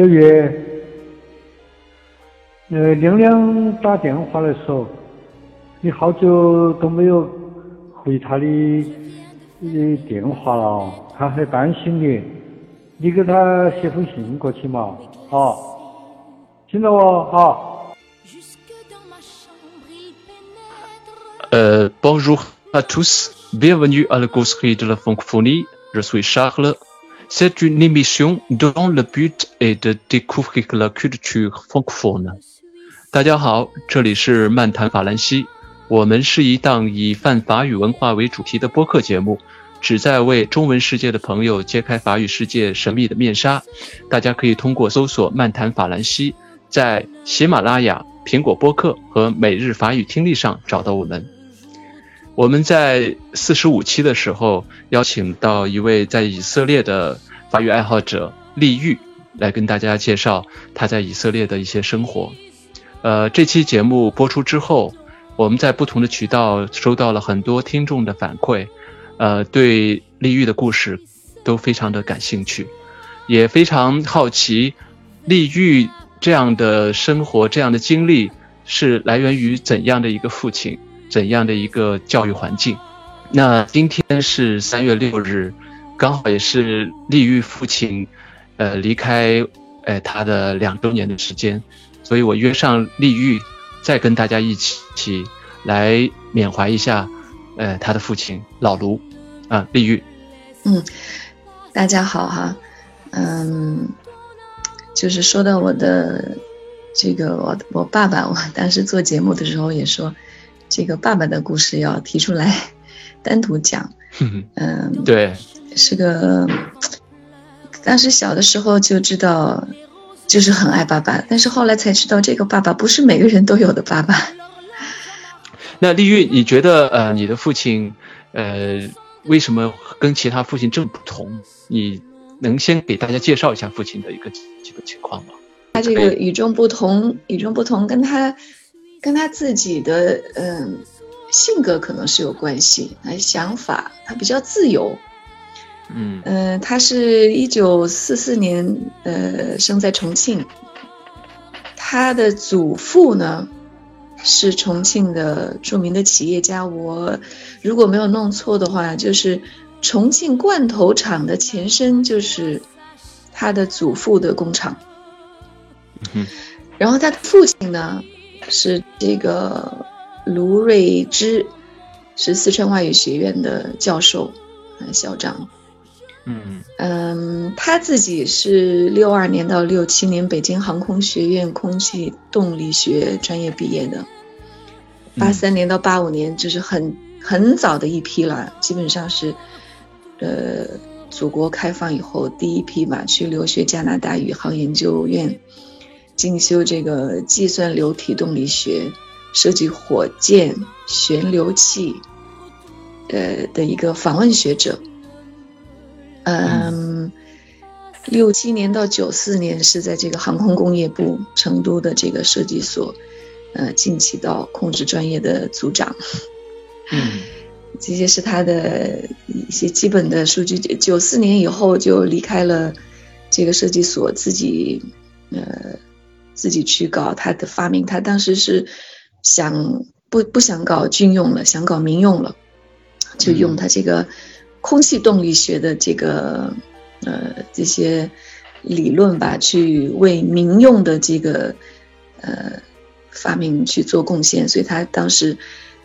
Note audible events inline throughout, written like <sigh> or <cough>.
九月，呃，亮亮打电话来说，你好久都没有回他的的电话了，他很担心你，你给他写封信过去嘛，啊，听到我哈。Euh, bonjour à tous, bienvenue à la Gosserie de la Francophonie. Je suis Charles. C'est une émission dont le but est de découvrir la culture francophone. 大家好，这里是漫谈法兰西。我们是一档以泛法语文化为主题的播客节目，旨在为中文世界的朋友揭开法语世界神秘的面纱。大家可以通过搜索“漫谈法兰西”在喜马拉雅、苹果播客和每日法语听力上找到我们。我们在四十五期的时候邀请到一位在以色列的法语爱好者丽玉来跟大家介绍他在以色列的一些生活。呃，这期节目播出之后，我们在不同的渠道收到了很多听众的反馈，呃，对丽玉的故事都非常的感兴趣，也非常好奇丽玉这样的生活、这样的经历是来源于怎样的一个父亲。怎样的一个教育环境？那今天是三月六日，刚好也是丽玉父亲，呃，离开，呃，他的两周年的时间，所以我约上丽玉，再跟大家一起来缅怀一下，呃，他的父亲老卢，啊，丽玉。嗯，大家好哈，嗯，就是说到我的这个我我爸爸，我当时做节目的时候也说。这个爸爸的故事要提出来 <laughs> 单独讲，<laughs> 嗯，对，是个当时小的时候就知道，就是很爱爸爸，但是后来才知道，这个爸爸不是每个人都有的爸爸。<laughs> 那丽玉，你觉得呃，你的父亲呃，为什么跟其他父亲这么不同？你能先给大家介绍一下父亲的一个基本情况吗？他这个与众不同，与众不同，跟他。跟他自己的嗯性格可能是有关系，还想法，他比较自由，嗯。嗯，他是一九四四年呃生在重庆，他的祖父呢是重庆的著名的企业家，我如果没有弄错的话，就是重庆罐头厂的前身就是他的祖父的工厂，嗯，然后他的父亲呢。是这个卢瑞芝，是四川外语学院的教授，校长。嗯嗯，他自己是六二年到六七年北京航空学院空气动力学专业毕业的，八三年到八五年就是很很早的一批了，基本上是呃祖国开放以后第一批吧，去留学加拿大宇航研究院。进修这个计算流体动力学，设计火箭旋流器，呃的一个访问学者。嗯，六七年到九四年是在这个航空工业部成都的这个设计所，呃，进气道控制专业的组长。嗯，这些是他的一些基本的数据。九四年以后就离开了这个设计所，自己呃。自己去搞他的发明，他当时是想不不想搞军用了，想搞民用了，就用他这个空气动力学的这个呃这些理论吧，去为民用的这个呃发明去做贡献。所以他当时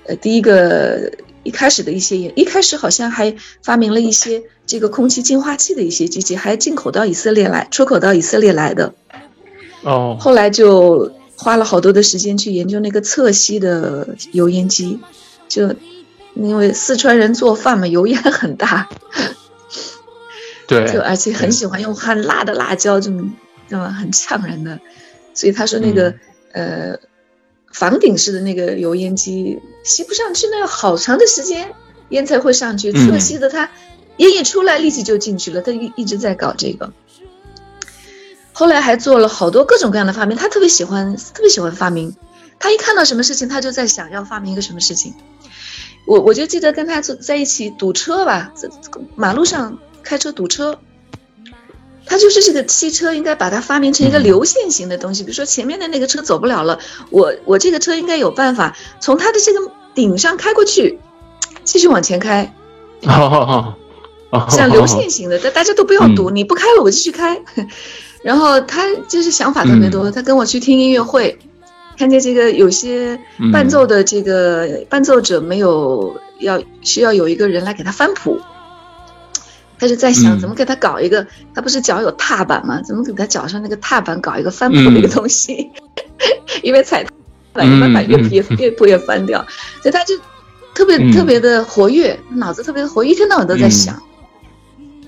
呃第一个一开始的一些一开始好像还发明了一些这个空气净化器的一些机器，还进口到以色列来，出口到以色列来的。哦，后来就花了好多的时间去研究那个侧吸的油烟机，就因为四川人做饭嘛，油烟很大，对，就而且很喜欢用很辣的辣椒，这么这么很呛人的，所以他说那个呃房顶式的那个油烟机吸不上去，那要好长的时间烟才会上去，侧吸的它烟一出来立即就进去了，他一一直在搞这个。后来还做了好多各种各样的发明，他特别喜欢，特别喜欢发明。他一看到什么事情，他就在想要发明一个什么事情。我我就记得跟他坐在一起堵车吧，在马路上开车堵车，他就是这个汽车应该把它发明成一个流线型的东西，比如说前面的那个车走不了了，我我这个车应该有办法从它的这个顶上开过去，继续往前开，像流线型的，大大家都不要堵，你不开了我继续开。然后他就是想法特别多，他跟我去听音乐会，看见这个有些伴奏的这个伴奏者没有要需要有一个人来给他翻谱。他就在想怎么给他搞一个，他不是脚有踏板吗？怎么给他脚上那个踏板搞一个翻谱的一个东西？<laughs> 因为踩踏板一般把乐谱也乐谱也翻掉，所以他就特别特别的活跃，脑子特别活，一天到晚都在想。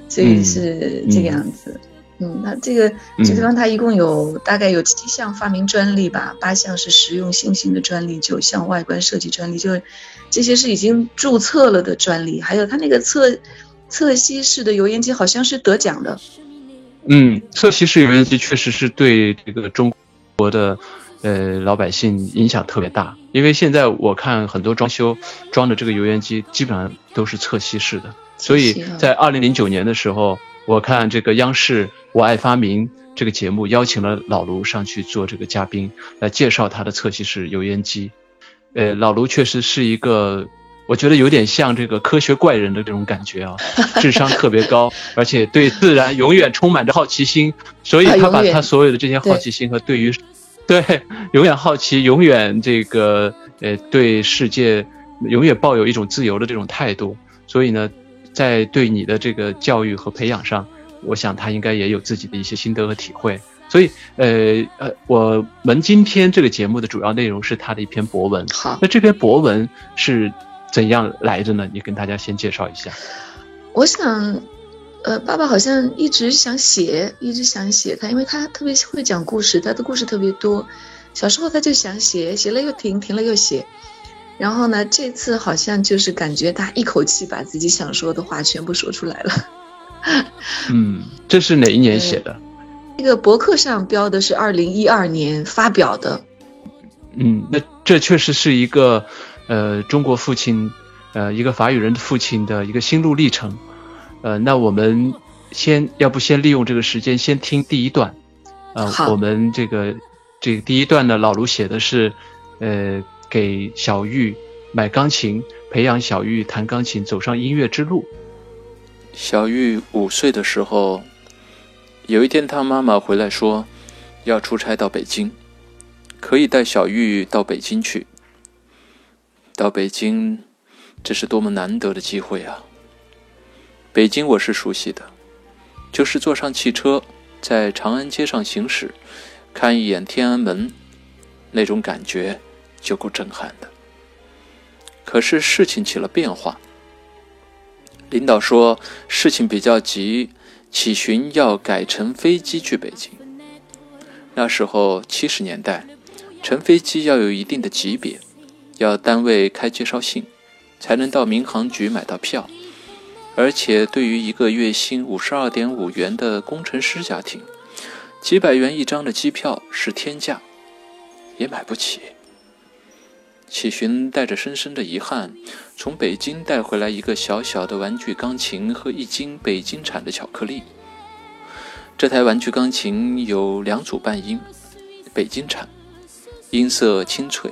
所以是这个样子。嗯，那这个这地方它一共有大概有七项发明专利吧，八项是实用性性的专利，九项外观设计专利，就这些是已经注册了的专利，还有它那个侧。侧吸式的油烟机好像是得奖的。嗯，侧吸式油烟机确实是对这个中国的呃老百姓影响特别大，因为现在我看很多装修装的这个油烟机基本上都是侧吸式的。所以在二零零九年的时候，我看这个央视《我爱发明》这个节目邀请了老卢上去做这个嘉宾，来介绍他的侧吸式油烟机。呃，老卢确实是一个。我觉得有点像这个科学怪人的这种感觉啊，<laughs> 智商特别高，而且对自然永远充满着好奇心，所以他把他所有的这些好奇心和对于，<laughs> 对，永远好奇，永远这个呃对世界永远抱有一种自由的这种态度，所以呢，在对你的这个教育和培养上，我想他应该也有自己的一些心得和体会，所以呃呃，我们今天这个节目的主要内容是他的一篇博文，好，那这篇博文是。怎样来的呢？你跟大家先介绍一下。我想，呃，爸爸好像一直想写，一直想写他，因为他特别会讲故事，他的故事特别多。小时候他就想写，写了又停，停了又写。然后呢，这次好像就是感觉他一口气把自己想说的话全部说出来了。嗯，这是哪一年写的？这个博客上标的是二零一二年发表的。嗯，那这确实是一个。呃，中国父亲，呃，一个法语人的父亲的一个心路历程，呃，那我们先要不先利用这个时间先听第一段，呃，我们这个这个第一段呢，老卢写的是，呃，给小玉买钢琴，培养小玉弹钢琴，走上音乐之路。小玉五岁的时候，有一天，他妈妈回来说，要出差到北京，可以带小玉到北京去。到北京，这是多么难得的机会啊！北京我是熟悉的，就是坐上汽车，在长安街上行驶，看一眼天安门，那种感觉就够震撼的。可是事情起了变化，领导说事情比较急，启巡要改乘飞机去北京。那时候七十年代，乘飞机要有一定的级别。要单位开介绍信，才能到民航局买到票，而且对于一个月薪五十二点五元的工程师家庭，几百元一张的机票是天价，也买不起。启寻带着深深的遗憾，从北京带回来一个小小的玩具钢琴和一斤北京产的巧克力。这台玩具钢琴有两组半音，北京产，音色清脆。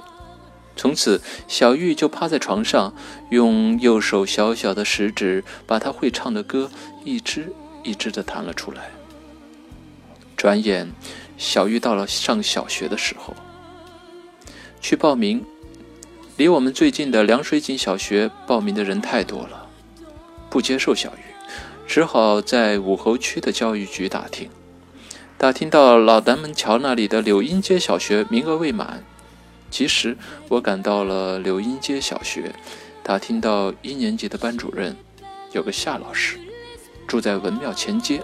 从此，小玉就趴在床上，用右手小小的食指把她会唱的歌一支一支地弹了出来。转眼，小玉到了上小学的时候，去报名。离我们最近的凉水井小学报名的人太多了，不接受小玉，只好在武侯区的教育局打听。打听到老南门桥那里的柳荫街小学名额未满。其实我赶到了柳荫街小学，打听到一年级的班主任有个夏老师，住在文庙前街。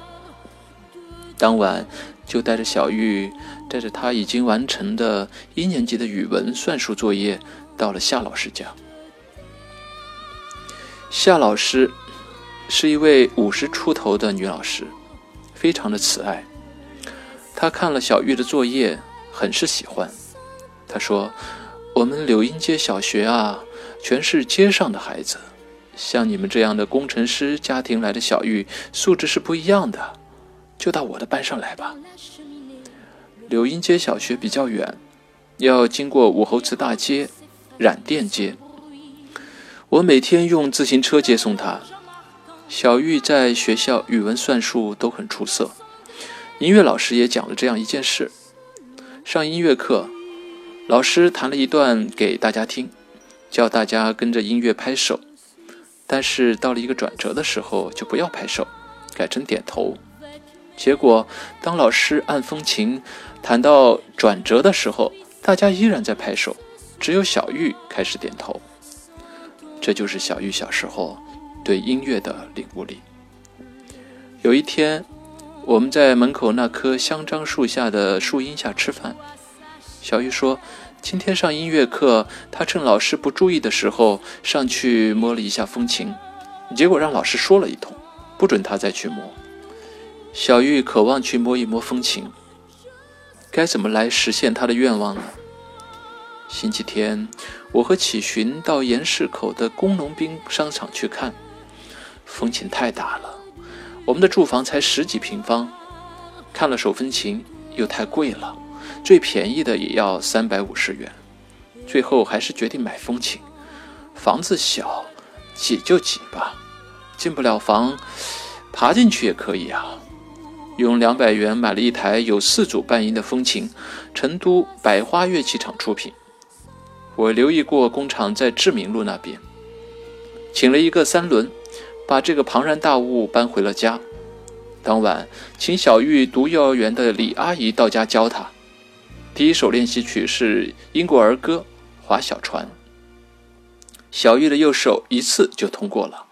当晚就带着小玉，带着他已经完成的一年级的语文、算术作业，到了夏老师家。夏老师是一位五十出头的女老师，非常的慈爱。她看了小玉的作业，很是喜欢。她说：“我们柳荫街小学啊，全是街上的孩子，像你们这样的工程师家庭来的小玉，素质是不一样的，就到我的班上来吧。柳荫街小学比较远，要经过武侯祠大街、染店街。我每天用自行车接送他。小玉在学校语文、算术都很出色，音乐老师也讲了这样一件事：上音乐课，老师弹了一段给大家听，叫大家跟着音乐拍手，但是到了一个转折的时候就不要拍手，改成点头。结果当老师按风琴弹到转折的时候，大家依然在拍手，只有小玉开始点头。这就是小玉小时候。对音乐的领悟力。有一天，我们在门口那棵香樟树下的树荫下吃饭。小玉说：“今天上音乐课，她趁老师不注意的时候上去摸了一下风琴，结果让老师说了一通，不准她再去摸。”小玉渴望去摸一摸风琴，该怎么来实现她的愿望呢？星期天，我和启寻到盐市口的工农兵商场去看。风琴太大了，我们的住房才十几平方，看了手风琴又太贵了，最便宜的也要三百五十元，最后还是决定买风琴。房子小，挤就挤吧，进不了房，爬进去也可以啊。用两百元买了一台有四组半音的风琴，成都百花乐器厂出品。我留意过工厂在志明路那边，请了一个三轮。把这个庞然大物搬回了家。当晚，请小玉读幼儿园的李阿姨到家教她。第一首练习曲是英国儿歌《划小船》。小玉的右手一次就通过了，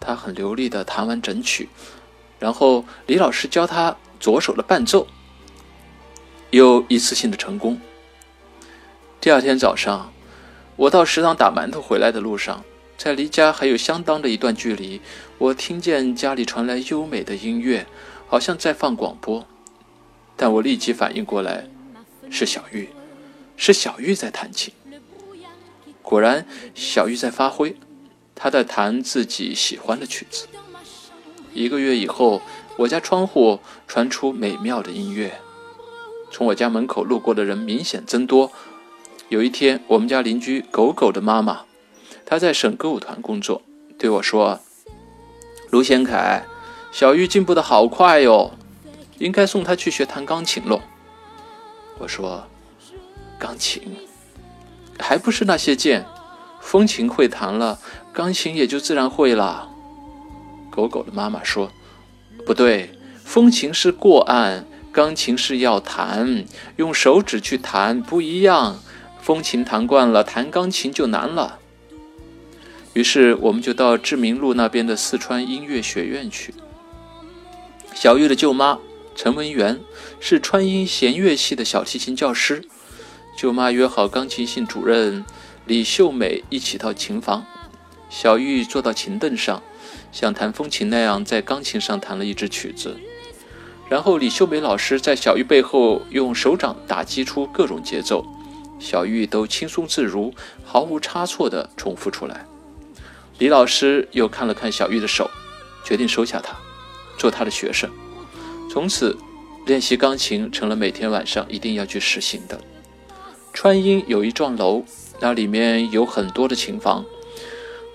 她很流利地弹完整曲。然后李老师教她左手的伴奏，又一次性的成功。第二天早上，我到食堂打馒头回来的路上。在离家还有相当的一段距离，我听见家里传来优美的音乐，好像在放广播。但我立即反应过来，是小玉，是小玉在弹琴。果然，小玉在发挥，她在弹自己喜欢的曲子。一个月以后，我家窗户传出美妙的音乐，从我家门口路过的人明显增多。有一天，我们家邻居狗狗的妈妈。她在省歌舞团工作，对我说：“卢贤凯，小玉进步的好快哟，应该送他去学弹钢琴喽。”我说：“钢琴还不是那些键，风琴会弹了，钢琴也就自然会了。”狗狗的妈妈说：“不对，风琴是过按，钢琴是要弹，用手指去弹不一样。风琴弹惯了，弹钢琴就难了。”于是我们就到志明路那边的四川音乐学院去。小玉的舅妈陈文媛是川音弦乐系的小提琴教师，舅妈约好钢琴系主任李秀美一起到琴房。小玉坐到琴凳上，像弹风琴那样在钢琴上弹了一支曲子。然后李秀美老师在小玉背后用手掌打击出各种节奏，小玉都轻松自如、毫无差错地重复出来。李老师又看了看小玉的手，决定收下她，做她的学生。从此，练习钢琴成了每天晚上一定要去实行的。川音有一幢楼，那里面有很多的琴房，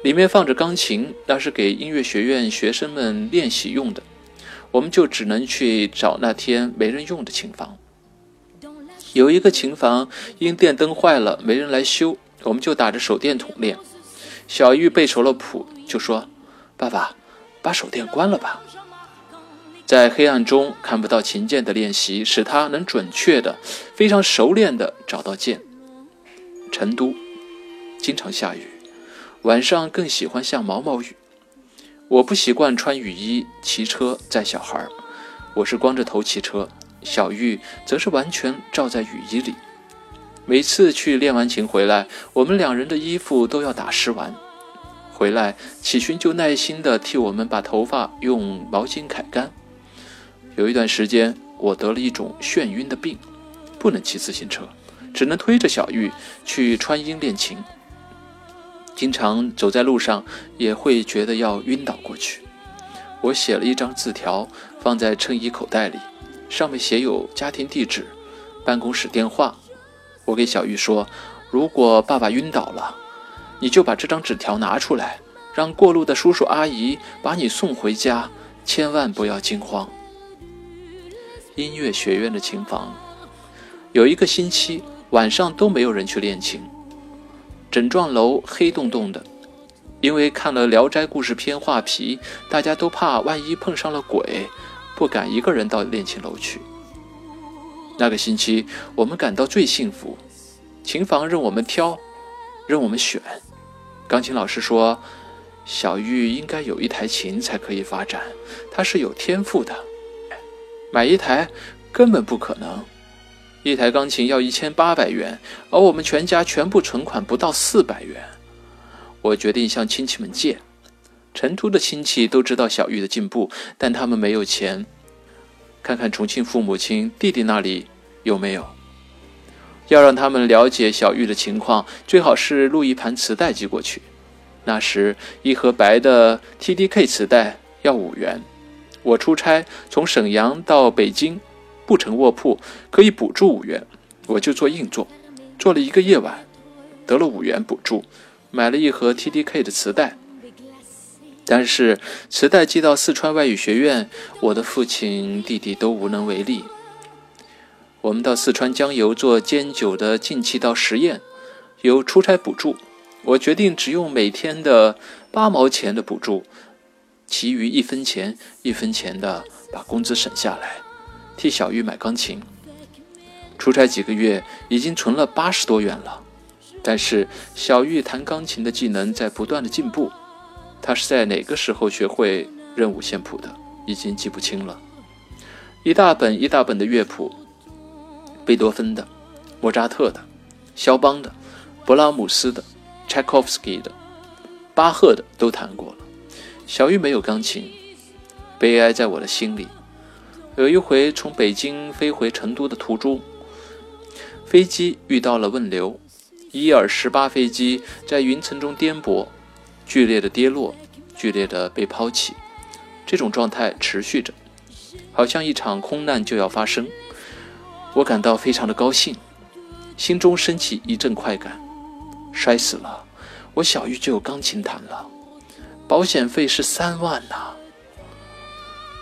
里面放着钢琴，那是给音乐学院学生们练习用的。我们就只能去找那天没人用的琴房。有一个琴房因电灯坏了，没人来修，我们就打着手电筒练。小玉背熟了谱，就说：“爸爸，把手电关了吧。”在黑暗中看不到琴键的练习，使他能准确的、非常熟练的找到键。成都经常下雨，晚上更喜欢下毛毛雨。我不习惯穿雨衣骑车载小孩，我是光着头骑车，小玉则是完全罩在雨衣里。每次去练完琴回来，我们两人的衣服都要打湿完。回来，启勋就耐心地替我们把头发用毛巾揩干。有一段时间，我得了一种眩晕的病，不能骑自行车，只能推着小玉去川音练琴。经常走在路上，也会觉得要晕倒过去。我写了一张字条放在衬衣口袋里，上面写有家庭地址、办公室电话。我给小玉说：“如果爸爸晕倒了，你就把这张纸条拿出来，让过路的叔叔阿姨把你送回家，千万不要惊慌。”音乐学院的琴房有一个星期晚上都没有人去练琴，整幢楼黑洞洞的。因为看了《聊斋故事》片画皮，大家都怕万一碰上了鬼，不敢一个人到练琴楼去。那个星期，我们感到最幸福，琴房任我们挑，任我们选。钢琴老师说：“小玉应该有一台琴才可以发展，她是有天赋的。买一台根本不可能，一台钢琴要一千八百元，而我们全家全部存款不到四百元。”我决定向亲戚们借。成都的亲戚都知道小玉的进步，但他们没有钱。看看重庆父母亲弟弟那里有没有。要让他们了解小玉的情况，最好是录一盘磁带寄过去。那时一盒白的 TDK 磁带要五元。我出差从沈阳到北京，不乘卧铺可以补助五元，我就做硬座，做了一个夜晚，得了五元补助。买了一盒 TDK 的磁带，但是磁带寄到四川外语学院，我的父亲、弟弟都无能为力。我们到四川江油做煎酒的进气道实验，有出差补助，我决定只用每天的八毛钱的补助，其余一分钱一分钱的把工资省下来，替小玉买钢琴。出差几个月，已经存了八十多元了。但是小玉弹钢琴的技能在不断的进步，他是在哪个时候学会认五线谱的？已经记不清了。一大本一大本的乐谱，贝多芬的、莫扎特的、肖邦的、勃拉姆斯的、柴可夫斯基的、巴赫的都弹过了。小玉没有钢琴，悲哀在我的心里。有一回从北京飞回成都的途中，飞机遇到了问流。伊尔十八飞机在云层中颠簸，剧烈的跌落，剧烈的被抛弃，这种状态持续着，好像一场空难就要发生。我感到非常的高兴，心中升起一阵快感。摔死了，我小玉就有钢琴弹了。保险费是三万呐。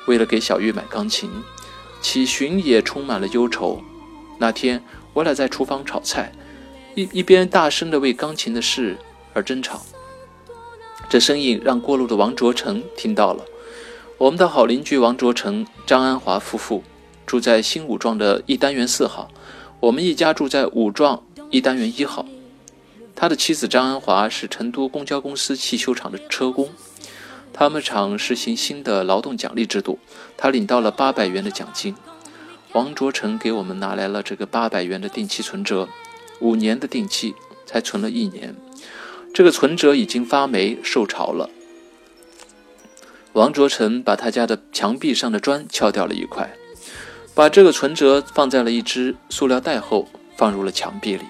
为了给小玉买钢琴，启寻也充满了忧愁。那天我俩在厨房炒菜。一一边大声的为钢琴的事而争吵，这声音让过路的王卓成听到了。我们的好邻居王卓成、张安华夫妇住在新五幢的一单元四号，我们一家住在五幢一单元一号。他的妻子张安华是成都公交公司汽修厂的车工，他们厂实行新的劳动奖励制度，他领到了八百元的奖金。王卓成给我们拿来了这个八百元的定期存折。五年的定期才存了一年，这个存折已经发霉受潮了。王卓成把他家的墙壁上的砖敲掉了一块，把这个存折放在了一只塑料袋后，放入了墙壁里。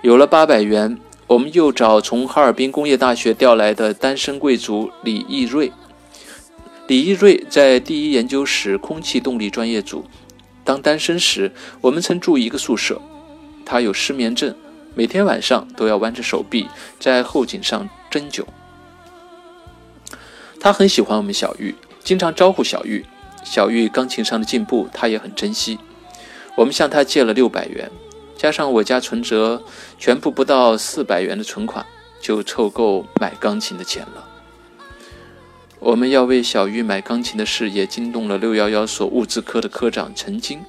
有了八百元，我们又找从哈尔滨工业大学调来的单身贵族李义瑞。李义瑞在第一研究室空气动力专业组当单身时，我们曾住一个宿舍。他有失眠症，每天晚上都要弯着手臂在后颈上针灸。他很喜欢我们小玉，经常招呼小玉。小玉钢琴上的进步，他也很珍惜。我们向他借了六百元，加上我家存折全部不到四百元的存款，就凑够买钢琴的钱了。我们要为小玉买钢琴的事，也惊动了六幺幺所物资科的科长陈金。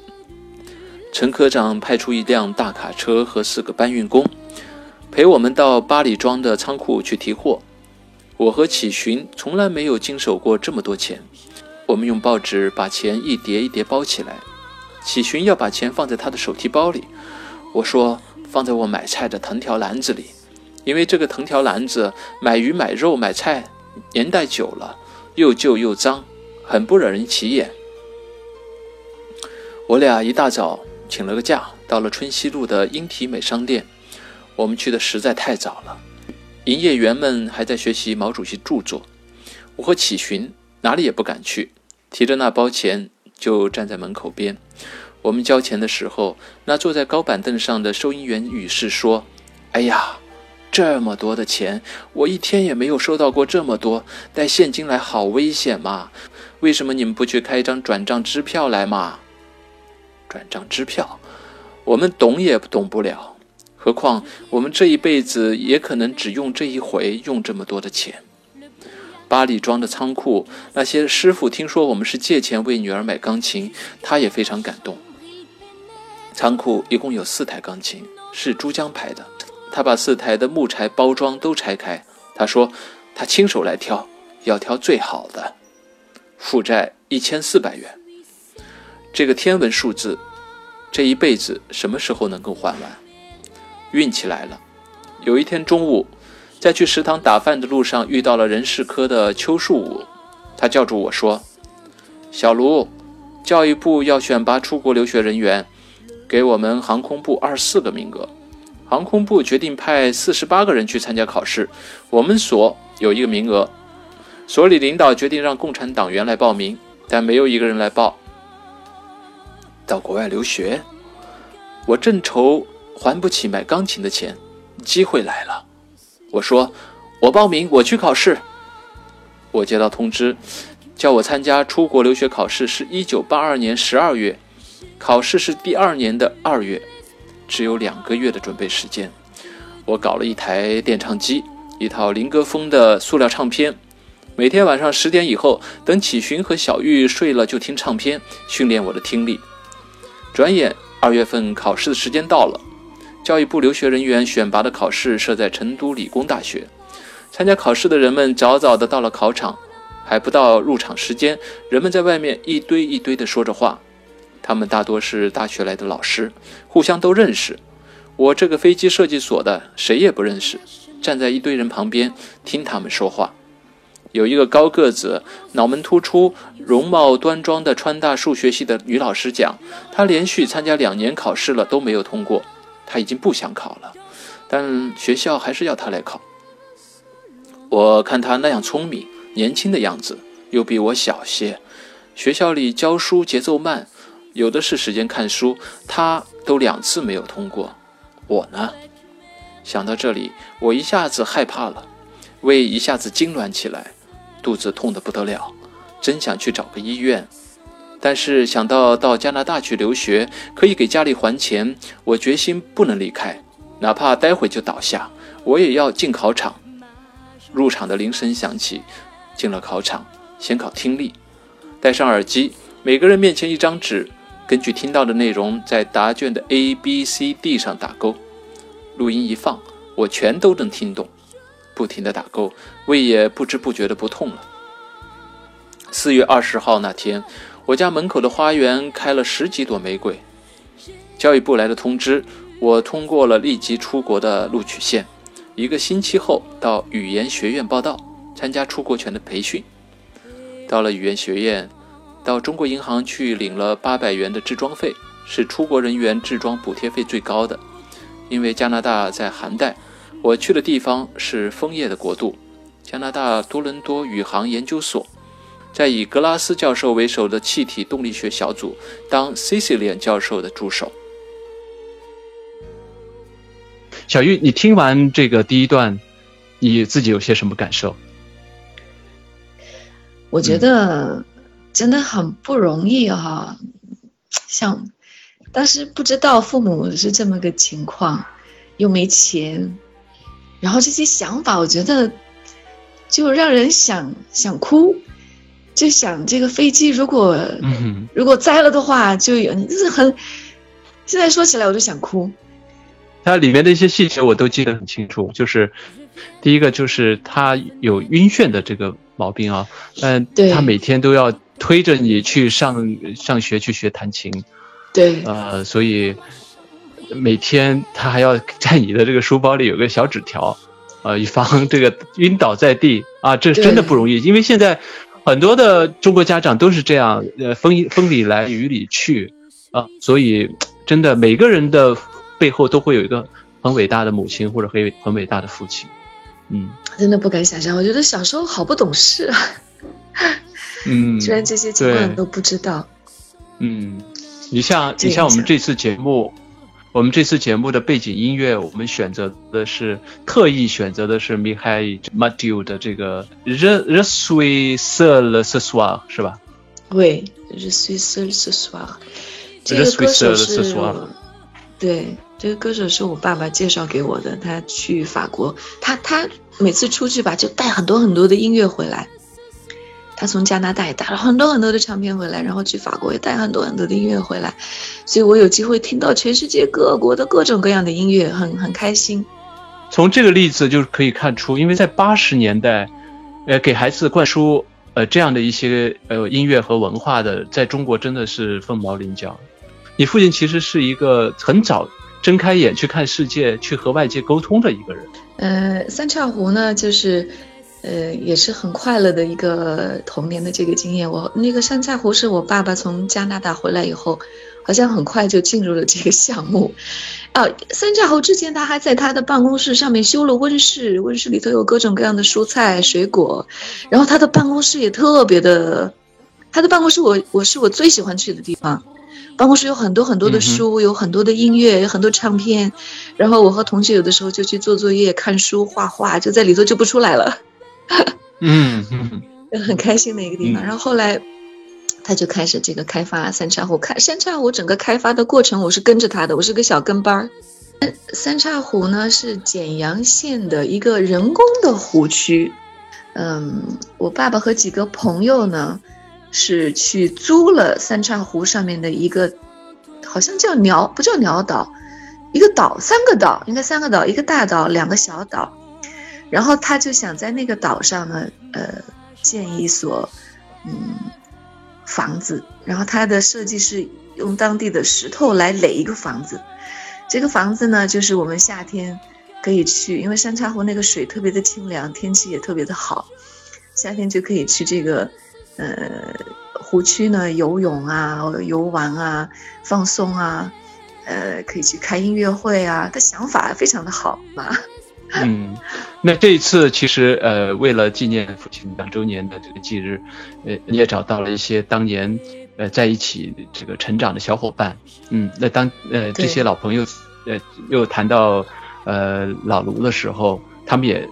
陈科长派出一辆大卡车和四个搬运工，陪我们到八里庄的仓库去提货。我和启寻从来没有经手过这么多钱。我们用报纸把钱一叠一叠包起来。启寻要把钱放在他的手提包里，我说放在我买菜的藤条篮子里，因为这个藤条篮子买鱼、买肉、买菜年代久了，又旧又脏，很不惹人起眼。我俩一大早。请了个假，到了春熙路的英体美商店。我们去的实在太早了，营业员们还在学习毛主席著作。我和启寻哪里也不敢去，提着那包钱就站在门口边。我们交钱的时候，那坐在高板凳上的收银员女士说：“哎呀，这么多的钱，我一天也没有收到过这么多，带现金来好危险嘛！为什么你们不去开一张转账支票来嘛？”转账支票，我们懂也懂不了。何况我们这一辈子也可能只用这一回用这么多的钱。八里庄的仓库那些师傅听说我们是借钱为女儿买钢琴，他也非常感动。仓库一共有四台钢琴，是珠江牌的。他把四台的木材包装都拆开，他说他亲手来挑，要挑最好的。负债一千四百元，这个天文数字，这一辈子什么时候能够还完？运气来了，有一天中午，在去食堂打饭的路上遇到了人事科的邱树武，他叫住我说：“小卢，教育部要选拔出国留学人员，给我们航空部二十四个名额，航空部决定派四十八个人去参加考试，我们所有一个名额，所里领导决定让共产党员来报名，但没有一个人来报。到国外留学，我正愁。”还不起买钢琴的钱，机会来了。我说：“我报名，我去考试。”我接到通知，叫我参加出国留学考试，是一九八二年十二月，考试是第二年的二月，只有两个月的准备时间。我搞了一台电唱机，一套林格风的塑料唱片，每天晚上十点以后，等启寻和小玉睡了就听唱片，训练我的听力。转眼二月份考试的时间到了。教育部留学人员选拔的考试设在成都理工大学，参加考试的人们早早的到了考场，还不到入场时间，人们在外面一堆一堆的说着话，他们大多是大学来的老师，互相都认识。我这个飞机设计所的谁也不认识，站在一堆人旁边听他们说话。有一个高个子、脑门突出、容貌端庄的川大数学系的女老师讲，她连续参加两年考试了都没有通过。她已经不想考了，但学校还是要她来考。我看她那样聪明、年轻的样子，又比我小些，学校里教书节奏慢，有的是时间看书。她都两次没有通过，我呢？想到这里，我一下子害怕了，胃一下子痉挛起来，肚子痛得不得了，真想去找个医院。但是想到到加拿大去留学，可以给家里还钱，我决心不能离开，哪怕待会就倒下，我也要进考场。入场的铃声响起，进了考场，先考听力，戴上耳机，每个人面前一张纸，根据听到的内容在答卷的 A、B、C、D 上打勾。录音一放，我全都能听懂，不停的打勾，胃也不知不觉的不痛了。四月二十号那天。我家门口的花园开了十几朵玫瑰。教育部来的通知，我通过了立即出国的录取线。一个星期后到语言学院报到，参加出国前的培训。到了语言学院，到中国银行去领了八百元的置装费，是出国人员置装补贴费最高的。因为加拿大在寒带，我去的地方是枫叶的国度——加拿大多伦多宇航研究所。在以格拉斯教授为首的气体动力学小组当 Cecilian 教授的助手。小玉，你听完这个第一段，你自己有些什么感受？我觉得真的很不容易哈，像，但是不知道父母是这么个情况，又没钱，然后这些想法，我觉得就让人想想哭。就想这个飞机如果如果栽了的话，就有就是很，现在说起来我就想哭。它里面的一些细节我都记得很清楚，就是第一个就是他有晕眩的这个毛病啊，嗯，他每天都要推着你去上上学去学弹琴，对，呃，所以每天他还要在你的这个书包里有个小纸条，呃，以防 <laughs> 这个晕倒在地啊，这真的不容易，因为现在。很多的中国家长都是这样，呃，风风里来雨里去，啊，所以真的每个人的背后都会有一个很伟大的母亲或者很很伟大的父亲，嗯，真的不敢想象，我觉得小时候好不懂事啊，<laughs> 嗯，<laughs> 居然这些情况都不知道。嗯，你像你像我们这次节目，我们这次节目的背景音乐，我们选择的是特意选择的是 Mihai m a d i u 的这个 Je Je suis seul ce soir，是吧？对，Je suis seul ce soir。这个歌手是，对，这个歌手是我爸爸介绍给我的。他去法国，他他每次出去吧，就带很多很多的音乐回来。他从加拿大也带了很多很多的唱片回来，然后去法国也带很多很多的音乐回来，所以我有机会听到全世界各国的各种各样的音乐，很很开心。从这个例子就可以看出，因为在八十年代，呃，给孩子灌输呃这样的一些呃音乐和文化的，在中国真的是凤毛麟角。你父亲其实是一个很早睁开眼去看世界、去和外界沟通的一个人。呃，三岔湖呢，就是。呃，也是很快乐的一个童年的这个经验。我那个山菜湖是我爸爸从加拿大回来以后，好像很快就进入了这个项目。啊，山菜湖之前他还在他的办公室上面修了温室，温室里头有各种各样的蔬菜水果。然后他的办公室也特别的，他的办公室我我是我最喜欢去的地方。办公室有很多很多的书，有很多的音乐，有很多唱片。然后我和同学有的时候就去做作业、看书、画画，就在里头就不出来了。<laughs> 嗯，很开心的一个地方。然后后来，他就开始这个开发三岔湖。开三岔湖整个开发的过程，我是跟着他的，我是个小跟班儿。三岔湖呢是简阳县的一个人工的湖区。嗯，我爸爸和几个朋友呢是去租了三岔湖上面的一个，好像叫鸟，不叫鸟岛，一个岛，三个岛，应该三个岛，一个大岛，两个小岛。然后他就想在那个岛上呢，呃，建一所，嗯，房子。然后他的设计是用当地的石头来垒一个房子。这个房子呢，就是我们夏天可以去，因为山茶湖那个水特别的清凉，天气也特别的好，夏天就可以去这个，呃，湖区呢游泳啊、游玩啊、放松啊，呃，可以去开音乐会啊。他想法非常的好嘛。嗯，<laughs> 那这一次其实呃，为了纪念父亲两周年的这个忌日，呃，你也找到了一些当年呃在一起这个成长的小伙伴。嗯，那当呃这些老朋友呃又谈到呃老卢的时候，他们也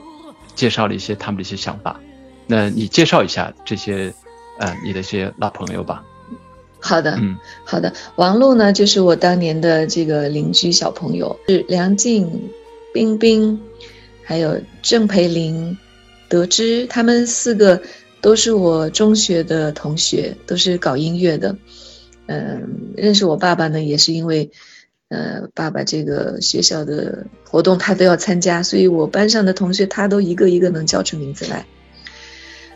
介绍了一些他们的一些想法。那你介绍一下这些呃你的一些老朋友吧。好的，嗯，好的。王璐呢，就是我当年的这个邻居小朋友，是梁静、冰冰。还有郑培林、得知，他们四个都是我中学的同学，都是搞音乐的。嗯，认识我爸爸呢，也是因为，呃，爸爸这个学校的活动他都要参加，所以我班上的同学他都一个一个能叫出名字来。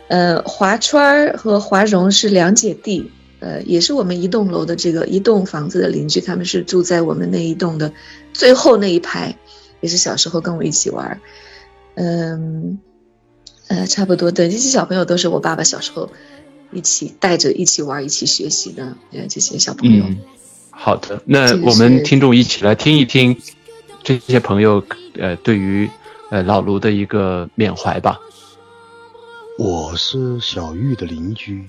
呃，华川和华荣是两姐弟，呃，也是我们一栋楼的这个一栋房子的邻居，他们是住在我们那一栋的最后那一排。也是小时候跟我一起玩，嗯，呃，差不多对，这些小朋友都是我爸爸小时候一起带着一起玩、一起学习的，呃，这些小朋友。好的，那我们听众一起来听一听这些朋友呃对于呃老卢的一个缅怀吧。我是小玉的邻居，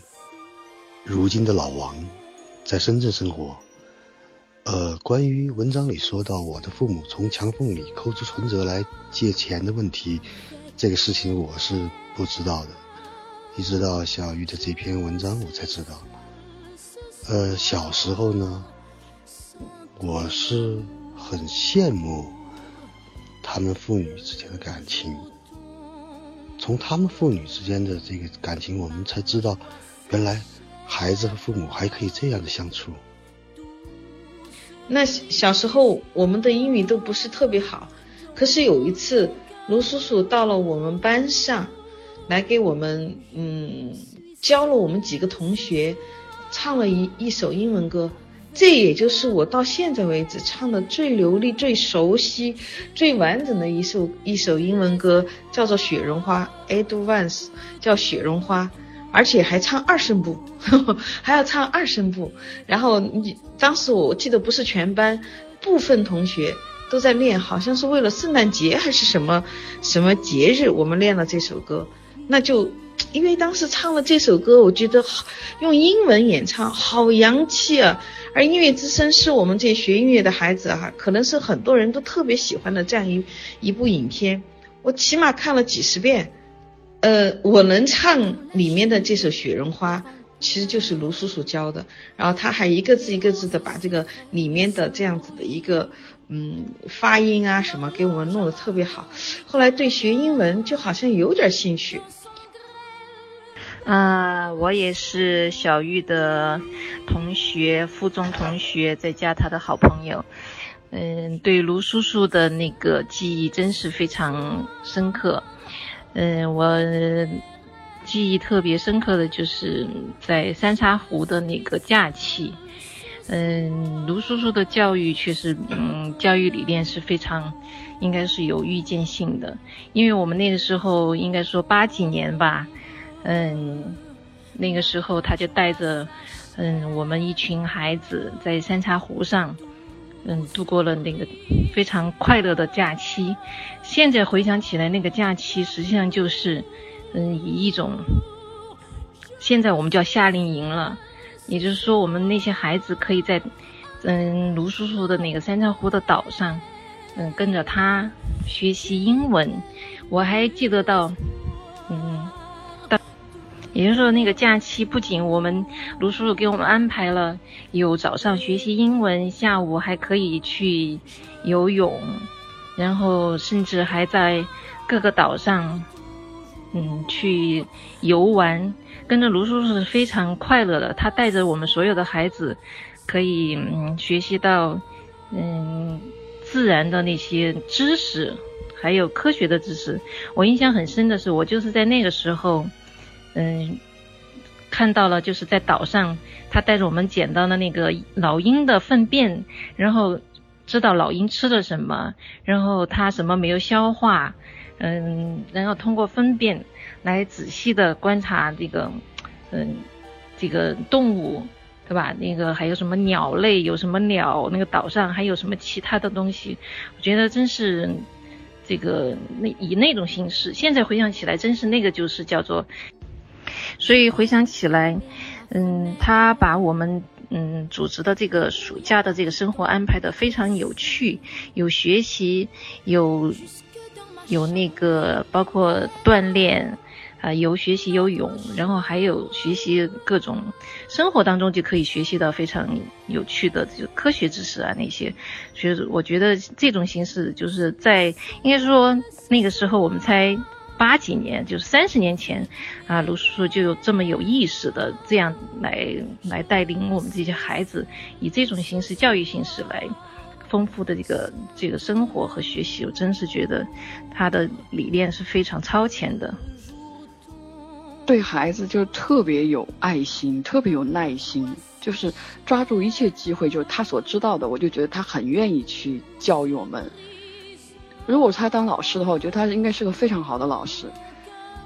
如今的老王，在深圳生活。呃，关于文章里说到我的父母从墙缝里抠出存折来借钱的问题，这个事情我是不知道的，一直到小玉的这篇文章我才知道。呃，小时候呢，我是很羡慕他们父女之间的感情，从他们父女之间的这个感情，我们才知道，原来孩子和父母还可以这样的相处。那小时候我们的英语都不是特别好，可是有一次卢叔叔到了我们班上，来给我们嗯教了我们几个同学唱了一一首英文歌，这也就是我到现在为止唱的最流利、最熟悉、最完整的一首一首英文歌，叫做《雪绒花》，Advance 叫《雪绒花》。而且还唱二声部，<laughs> 还要唱二声部。然后你当时我记得不是全班，部分同学都在练，好像是为了圣诞节还是什么什么节日，我们练了这首歌。那就因为当时唱了这首歌，我觉得好用英文演唱好洋气啊。而音乐之声是我们这些学音乐的孩子哈，可能是很多人都特别喜欢的这样一一部影片。我起码看了几十遍，呃，我能唱里面的这首《雪绒花》，其实就是卢叔叔教的。然后他还一个字一个字的把这个里面的这样子的一个嗯发音啊什么给我们弄得特别好。后来对学英文就好像有点兴趣。啊，我也是小玉的同学，附中同学，再加他的好朋友。嗯，对卢叔叔的那个记忆真是非常深刻。嗯，我记忆特别深刻的就是在三沙湖的那个假期。嗯，卢叔叔的教育确实，嗯，教育理念是非常，应该是有预见性的。因为我们那个时候应该说八几年吧，嗯，那个时候他就带着，嗯，我们一群孩子在三沙湖上。嗯，度过了那个非常快乐的假期。现在回想起来，那个假期实际上就是，嗯，以一种，现在我们叫夏令营了。也就是说，我们那些孩子可以在，嗯，卢叔叔的那个三江湖的岛上，嗯，跟着他学习英文。我还记得到，嗯。也就是说，那个假期不仅我们卢叔叔给我们安排了有早上学习英文，下午还可以去游泳，然后甚至还在各个岛上，嗯，去游玩。跟着卢叔叔是非常快乐的，他带着我们所有的孩子，可以嗯学习到嗯自然的那些知识，还有科学的知识。我印象很深的是，我就是在那个时候。嗯，看到了，就是在岛上，他带着我们捡到了那个老鹰的粪便，然后知道老鹰吃了什么，然后它什么没有消化，嗯，然后通过粪便来仔细的观察这个，嗯，这个动物，对吧？那个还有什么鸟类，有什么鸟？那个岛上还有什么其他的东西？我觉得真是这个那以那种形式，现在回想起来，真是那个就是叫做。所以回想起来，嗯，他把我们嗯组织的这个暑假的这个生活安排的非常有趣，有学习，有有那个包括锻炼啊，有学习游泳，然后还有学习各种生活当中就可以学习到非常有趣的就科学知识啊那些。所以我觉得这种形式就是在应该说那个时候我们才。八几年，就是三十年前，啊，卢叔叔就有这么有意识的这样来来带领我们这些孩子，以这种形式教育形式来丰富的这个这个生活和学习，我真是觉得他的理念是非常超前的。对孩子就特别有爱心，特别有耐心，就是抓住一切机会，就是他所知道的，我就觉得他很愿意去教育我们。如果他当老师的话，我觉得他应该是个非常好的老师。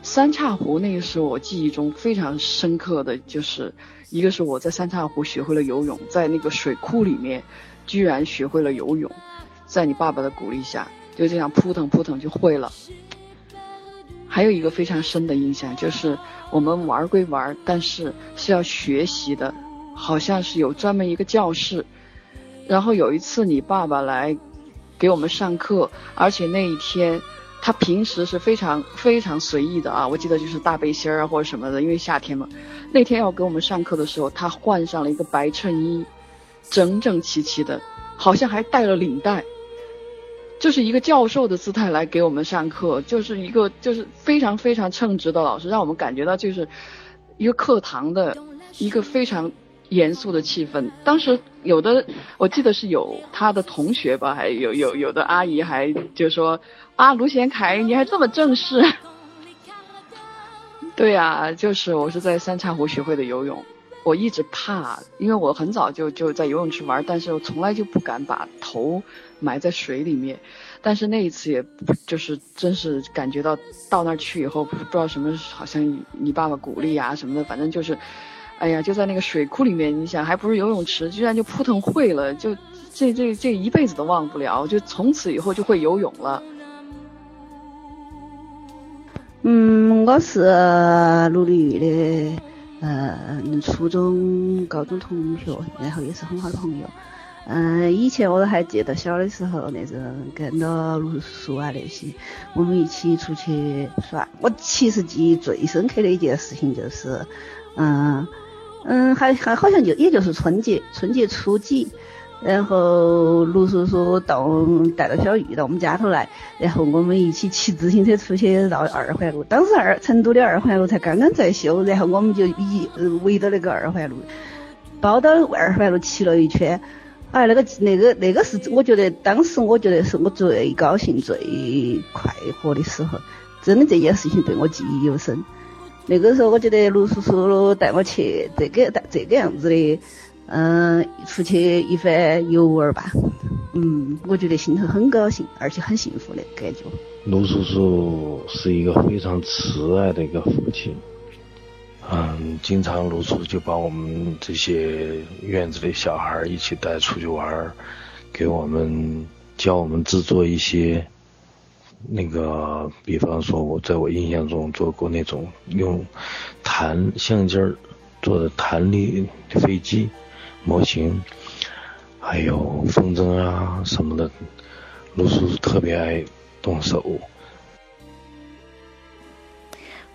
三岔湖那个时候，我记忆中非常深刻的就是，一个是我在三岔湖学会了游泳，在那个水库里面，居然学会了游泳，在你爸爸的鼓励下，就这样扑腾扑腾就会了。还有一个非常深的印象就是，我们玩归玩，但是是要学习的，好像是有专门一个教室。然后有一次你爸爸来。给我们上课，而且那一天，他平时是非常非常随意的啊。我记得就是大背心儿啊或者什么的，因为夏天嘛。那天要给我们上课的时候，他换上了一个白衬衣，整整齐齐的，好像还带了领带，就是一个教授的姿态来给我们上课，就是一个就是非常非常称职的老师，让我们感觉到就是一个课堂的一个非常。严肃的气氛，当时有的我记得是有他的同学吧，还有有有的阿姨还就说啊，卢贤凯你还这么正式？<laughs> 对呀，就是我是在三岔湖学会的游泳，我一直怕，因为我很早就就在游泳池玩，但是我从来就不敢把头埋在水里面，但是那一次也就是真是感觉到到那儿去以后，不知道什么，好像你爸爸鼓励啊什么的，反正就是。哎呀，就在那个水库里面，你想还不是游泳池，居然就扑腾会了，就这这这一辈子都忘不了，就从此以后就会游泳了。嗯，我是陆丽玉的，呃，初中、高中同学，然后也是很好的朋友。嗯，以前我都还记得小的时候那种跟着陆叔叔啊那些，我们一起出去耍。我其实记忆最深刻的一件事情就是，嗯嗯，还还好像就也就是春节，春节初几。然后陆叔叔到带着小玉到我们家头来，然后我们一起骑自行车出去绕二环路。当时二成都的二环路才刚刚在修，然后我们就一围着那个二环路，包到二环路骑了一圈。哎，那个那个那个是我觉得当时我觉得是我最高兴、最快活的时候。真的这件事情对我记忆犹深。那个时候我觉得陆叔叔带我去这个带这个样子的。嗯，出去一番游玩吧，嗯，我觉得心头很高兴，而且很幸福的感觉。陆叔叔是一个非常慈爱的一个父亲，嗯，经常陆叔就把我们这些院子的小孩一起带出去玩，给我们教我们制作一些那个，比方说我在我印象中做过那种用弹橡筋做的弹力飞机。模型，还有风筝啊什么的，陆叔叔特别爱动手。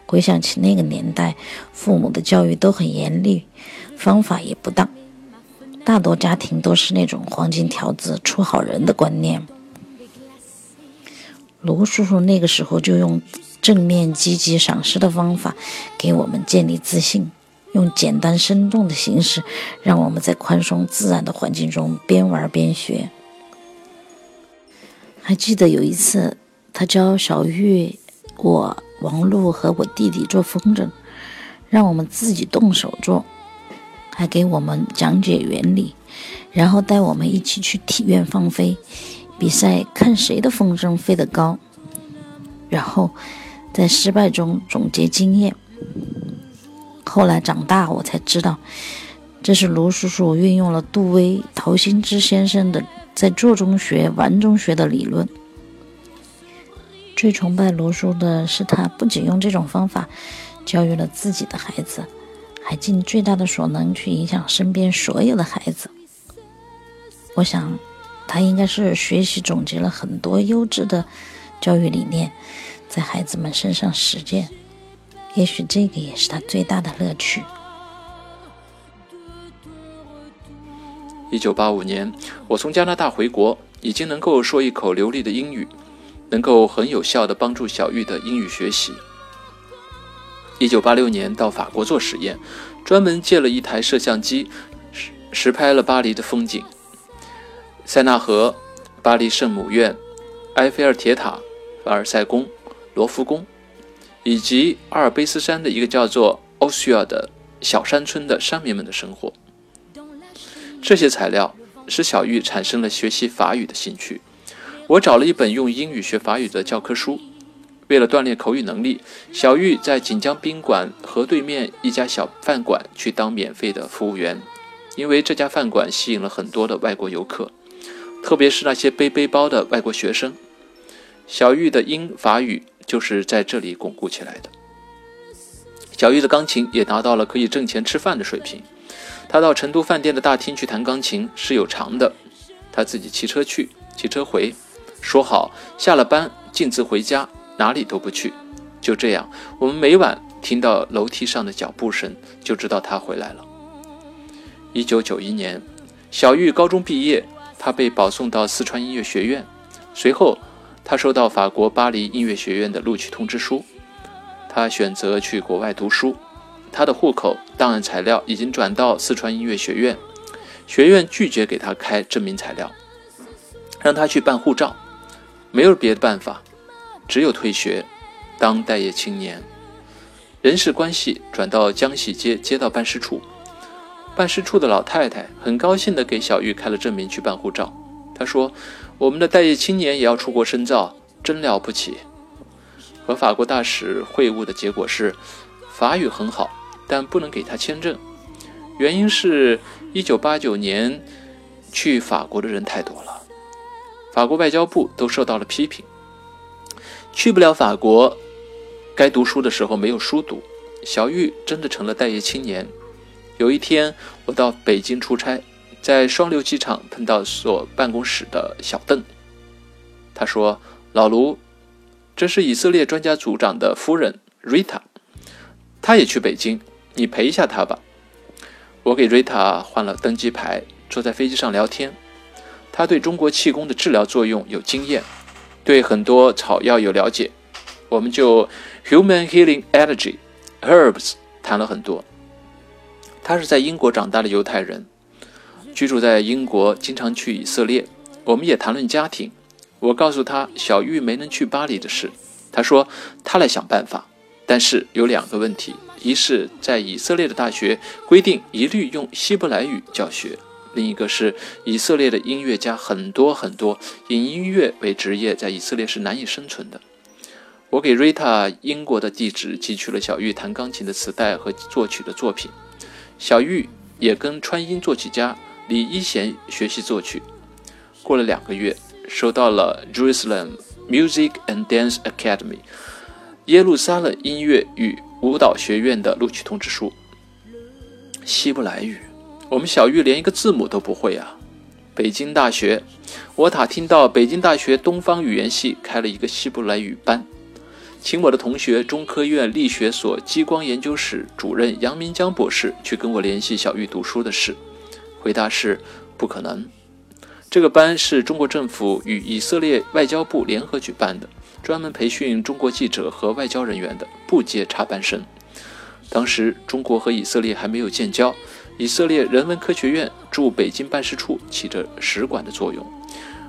回想起那个年代，父母的教育都很严厉，方法也不当，大多家庭都是那种黄金条子出好人的观念。卢叔叔那个时候就用正面积极赏识的方法，给我们建立自信。用简单生动的形式，让我们在宽松自然的环境中边玩边学。还记得有一次，他教小玉、我、王璐和我弟弟做风筝，让我们自己动手做，还给我们讲解原理，然后带我们一起去体院放飞，比赛看谁的风筝飞得高，然后在失败中总结经验。后来长大，我才知道，这是卢叔叔运用了杜威、陶行知先生的在做中学、玩中学的理论。最崇拜卢叔的是，他不仅用这种方法教育了自己的孩子，还尽最大的所能去影响身边所有的孩子。我想，他应该是学习总结了很多优质的教育理念，在孩子们身上实践。也许这个也是他最大的乐趣。一九八五年，我从加拿大回国，已经能够说一口流利的英语，能够很有效的帮助小玉的英语学习。一九八六年到法国做实验，专门借了一台摄像机，实实拍了巴黎的风景：塞纳河、巴黎圣母院、埃菲尔铁塔、凡尔赛宫、罗浮宫。以及阿尔卑斯山的一个叫做欧西尔的小山村的山民们的生活，这些材料使小玉产生了学习法语的兴趣。我找了一本用英语学法语的教科书，为了锻炼口语能力，小玉在锦江宾馆河对面一家小饭馆去当免费的服务员，因为这家饭馆吸引了很多的外国游客，特别是那些背背包的外国学生。小玉的英法语。就是在这里巩固起来的。小玉的钢琴也达到了可以挣钱吃饭的水平。他到成都饭店的大厅去弹钢琴是有偿的，他自己骑车去，骑车回，说好下了班径自回家，哪里都不去。就这样，我们每晚听到楼梯上的脚步声，就知道他回来了。一九九一年，小玉高中毕业，他被保送到四川音乐学院，随后。他收到法国巴黎音乐学院的录取通知书，他选择去国外读书。他的户口档案材料已经转到四川音乐学院，学院拒绝给他开证明材料，让他去办护照。没有别的办法，只有退学，当待业青年。人事关系转到江西街街道办事处，办事处的老太太很高兴地给小玉开了证明去办护照。她说。我们的待业青年也要出国深造，真了不起。和法国大使会晤的结果是，法语很好，但不能给他签证。原因是1989年去法国的人太多了，法国外交部都受到了批评。去不了法国，该读书的时候没有书读。小玉真的成了待业青年。有一天，我到北京出差，在双流机场碰到所办公室的小邓。他说：“老卢，这是以色列专家组长的夫人 Rita，她也去北京，你陪一下她吧。”我给 Rita 换了登机牌，坐在飞机上聊天。他对中国气功的治疗作用有经验，对很多草药有了解。我们就 Human Healing Energy Herbs 谈了很多。他是在英国长大的犹太人，居住在英国，经常去以色列。我们也谈论家庭。我告诉他小玉没能去巴黎的事，他说他来想办法，但是有两个问题。一是，在以色列的大学规定一律用希伯来语教学；另一个是，以色列的音乐家很多很多，以音乐为职业，在以色列是难以生存的。我给瑞塔英国的地址寄去了小玉弹钢琴的磁带和作曲的作品。小玉也跟川音作曲家李一贤学习作曲。过了两个月，收到了 Jerusalem Music and Dance Academy 耶路撒冷音乐与舞蹈学院的录取通知书，希伯来语，我们小玉连一个字母都不会啊！北京大学，我打听到北京大学东方语言系开了一个希伯来语班，请我的同学中科院力学所激光研究室主任杨明江博士去跟我联系小玉读书的事。回答是不可能，这个班是中国政府与以色列外交部联合举办的。专门培训中国记者和外交人员的，不接插班生。当时中国和以色列还没有建交，以色列人文科学院驻北京办事处起着使馆的作用。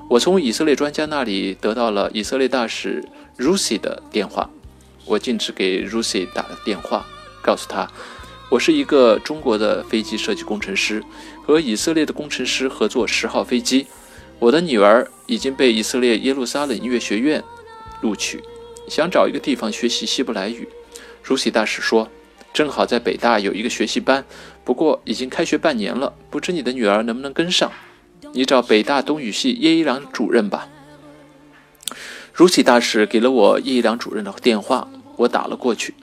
我从以色列专家那里得到了以色列大使 Rusi 的电话，我径直给 Rusi 打了电话，告诉他我是一个中国的飞机设计工程师，和以色列的工程师合作十号飞机。我的女儿已经被以色列耶路撒冷音乐学院。录取，想找一个地方学习希伯来语。如喜大使说，正好在北大有一个学习班，不过已经开学半年了，不知你的女儿能不能跟上？你找北大东语系叶一良主任吧。如喜大使给了我叶一良主任的电话，我打了过去。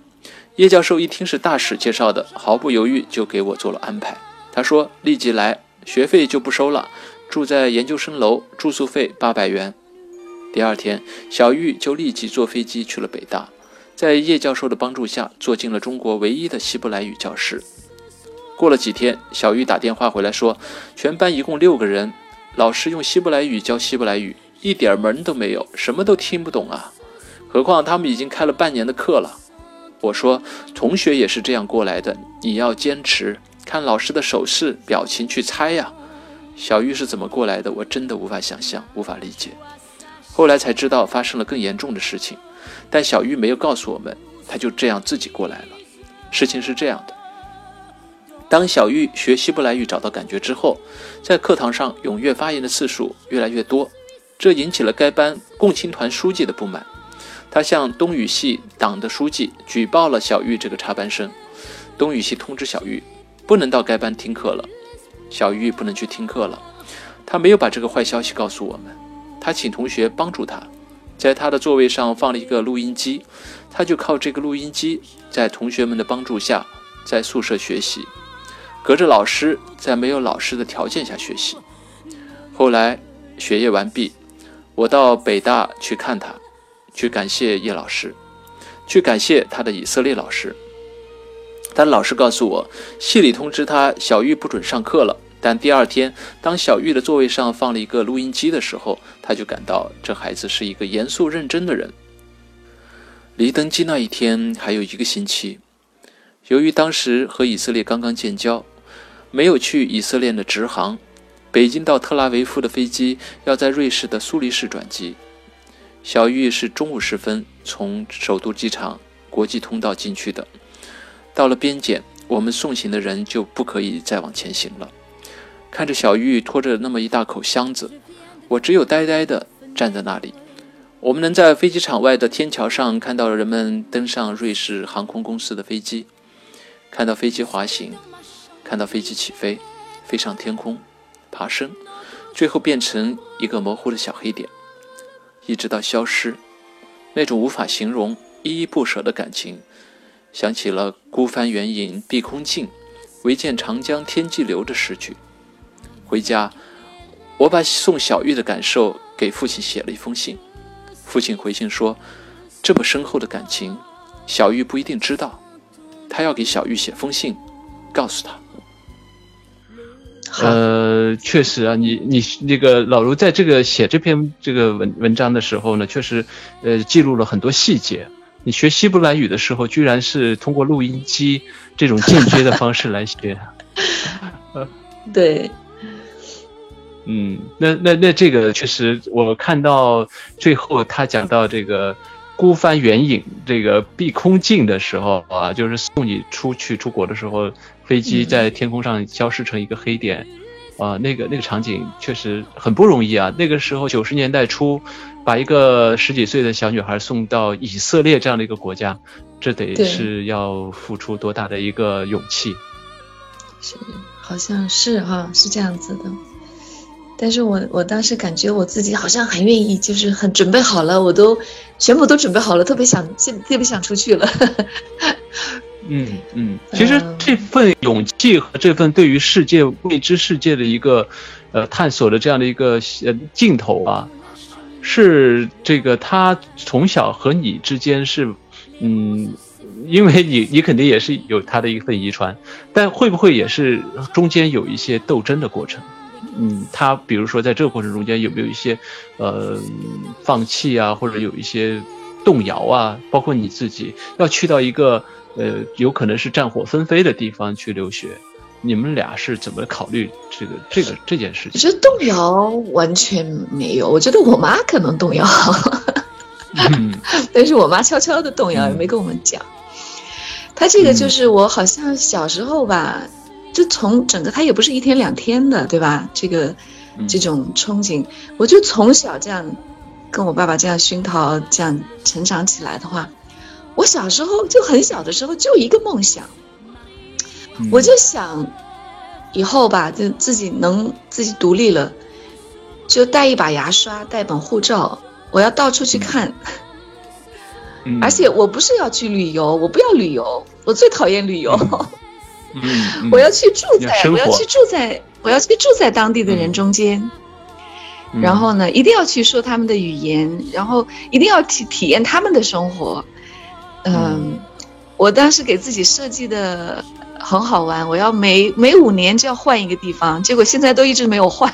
叶教授一听是大使介绍的，毫不犹豫就给我做了安排。他说立即来，学费就不收了，住在研究生楼，住宿费八百元。第二天，小玉就立即坐飞机去了北大，在叶教授的帮助下，坐进了中国唯一的希伯来语教室。过了几天，小玉打电话回来说，全班一共六个人，老师用希伯来语教希伯来语，一点门都没有，什么都听不懂啊！何况他们已经开了半年的课了。我说，同学也是这样过来的，你要坚持，看老师的手势、表情去猜呀。小玉是怎么过来的？我真的无法想象，无法理解。后来才知道发生了更严重的事情，但小玉没有告诉我们，他就这样自己过来了。事情是这样的：当小玉学希伯来语找到感觉之后，在课堂上踊跃发言的次数越来越多，这引起了该班共青团书记的不满。他向东语系党的书记举报了小玉这个插班生。东语系通知小玉不能到该班听课了，小玉不能去听课了。他没有把这个坏消息告诉我们。他请同学帮助他，在他的座位上放了一个录音机，他就靠这个录音机，在同学们的帮助下，在宿舍学习，隔着老师，在没有老师的条件下学习。后来学业完毕，我到北大去看他，去感谢叶老师，去感谢他的以色列老师。但老师告诉我，系里通知他小玉不准上课了。但第二天，当小玉的座位上放了一个录音机的时候，他就感到这孩子是一个严肃认真的人。离登机那一天还有一个星期，由于当时和以色列刚刚建交，没有去以色列的直航，北京到特拉维夫的飞机要在瑞士的苏黎世转机。小玉是中午时分从首都机场国际通道进去的，到了边检，我们送行的人就不可以再往前行了。看着小玉拖着那么一大口箱子，我只有呆呆地站在那里。我们能在飞机场外的天桥上看到人们登上瑞士航空公司的飞机，看到飞机滑行，看到飞机起飞，飞上天空，爬升，最后变成一个模糊的小黑点，一直到消失。那种无法形容、依依不舍的感情，想起了“孤帆远影碧空尽，唯见长江天际流”的诗句。回家，我把送小玉的感受给父亲写了一封信。父亲回信说：“这么深厚的感情，小玉不一定知道，他要给小玉写封信，告诉他。”呃，确实啊，你你那个老卢在这个写这篇这个文文章的时候呢，确实，呃，记录了很多细节。你学希伯来语的时候，居然是通过录音机这种间接的方式来学。对。嗯，那那那这个确实，我看到最后他讲到这个孤帆远影，这个碧空尽的时候啊，就是送你出去出国的时候。飞机在天空上消失成一个黑点，啊，那个那个场景确实很不容易啊。那个时候九十年代初，把一个十几岁的小女孩送到以色列这样的一个国家，这得是要付出多大的一个勇气？是，好像是哈，是这样子的。但是我我当时感觉我自己好像很愿意，就是很准备好了，我都全部都准备好了，特别想，现特别想出去了。嗯嗯，其实这份勇气和这份对于世界未知世界的一个呃探索的这样的一个呃镜头啊，是这个他从小和你之间是嗯，因为你你肯定也是有他的一份遗传，但会不会也是中间有一些斗争的过程？嗯，他比如说在这个过程中间有没有一些呃放弃啊，或者有一些动摇啊？包括你自己要去到一个。呃，有可能是战火纷飞的地方去留学，你们俩是怎么考虑这个这个这件事情？其实动摇完全没有，我觉得我妈可能动摇，<laughs> 但是我妈悄悄的动摇，也没跟我们讲。她这个就是我好像小时候吧，就从整个她也不是一天两天的，对吧？这个这种憧憬，我就从小这样跟我爸爸这样熏陶，这样成长起来的话。我小时候就很小的时候就一个梦想，我就想以后吧，就自己能自己独立了，就带一把牙刷，带本护照，我要到处去看。<laughs> 而且我不是要去旅游，我不要旅游，我最讨厌旅游。<laughs> 我要去住在，我要去住在，我要去住在当地的人中间。然后呢，一定要去说他们的语言，然后一定要体体验他们的生活。嗯，我当时给自己设计的很好玩，我要每每五年就要换一个地方，结果现在都一直没有换。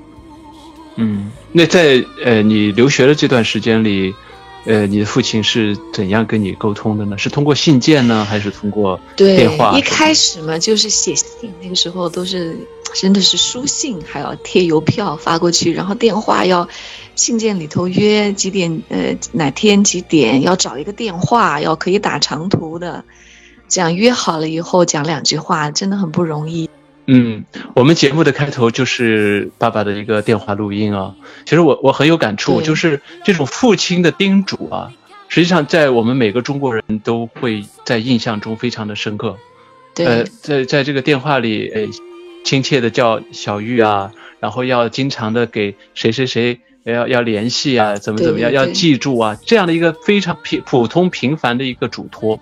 <laughs> 嗯，那在呃你留学的这段时间里，呃你的父亲是怎样跟你沟通的呢？是通过信件呢，还是通过电话？一开始嘛，就是写信，那个时候都是真的是书信，还要贴邮票发过去，然后电话要。信件里头约几点？呃，哪天几点要找一个电话，要可以打长途的，这样约好了以后讲两句话，真的很不容易。嗯，我们节目的开头就是爸爸的一个电话录音啊。其实我我很有感触，就是这种父亲的叮嘱啊，实际上在我们每个中国人都会在印象中非常的深刻。呃，在在这个电话里，呃，亲切的叫小玉啊，然后要经常的给谁谁谁。要要联系啊，怎么怎么样？要记住啊，这样的一个非常平普通平凡的一个嘱托。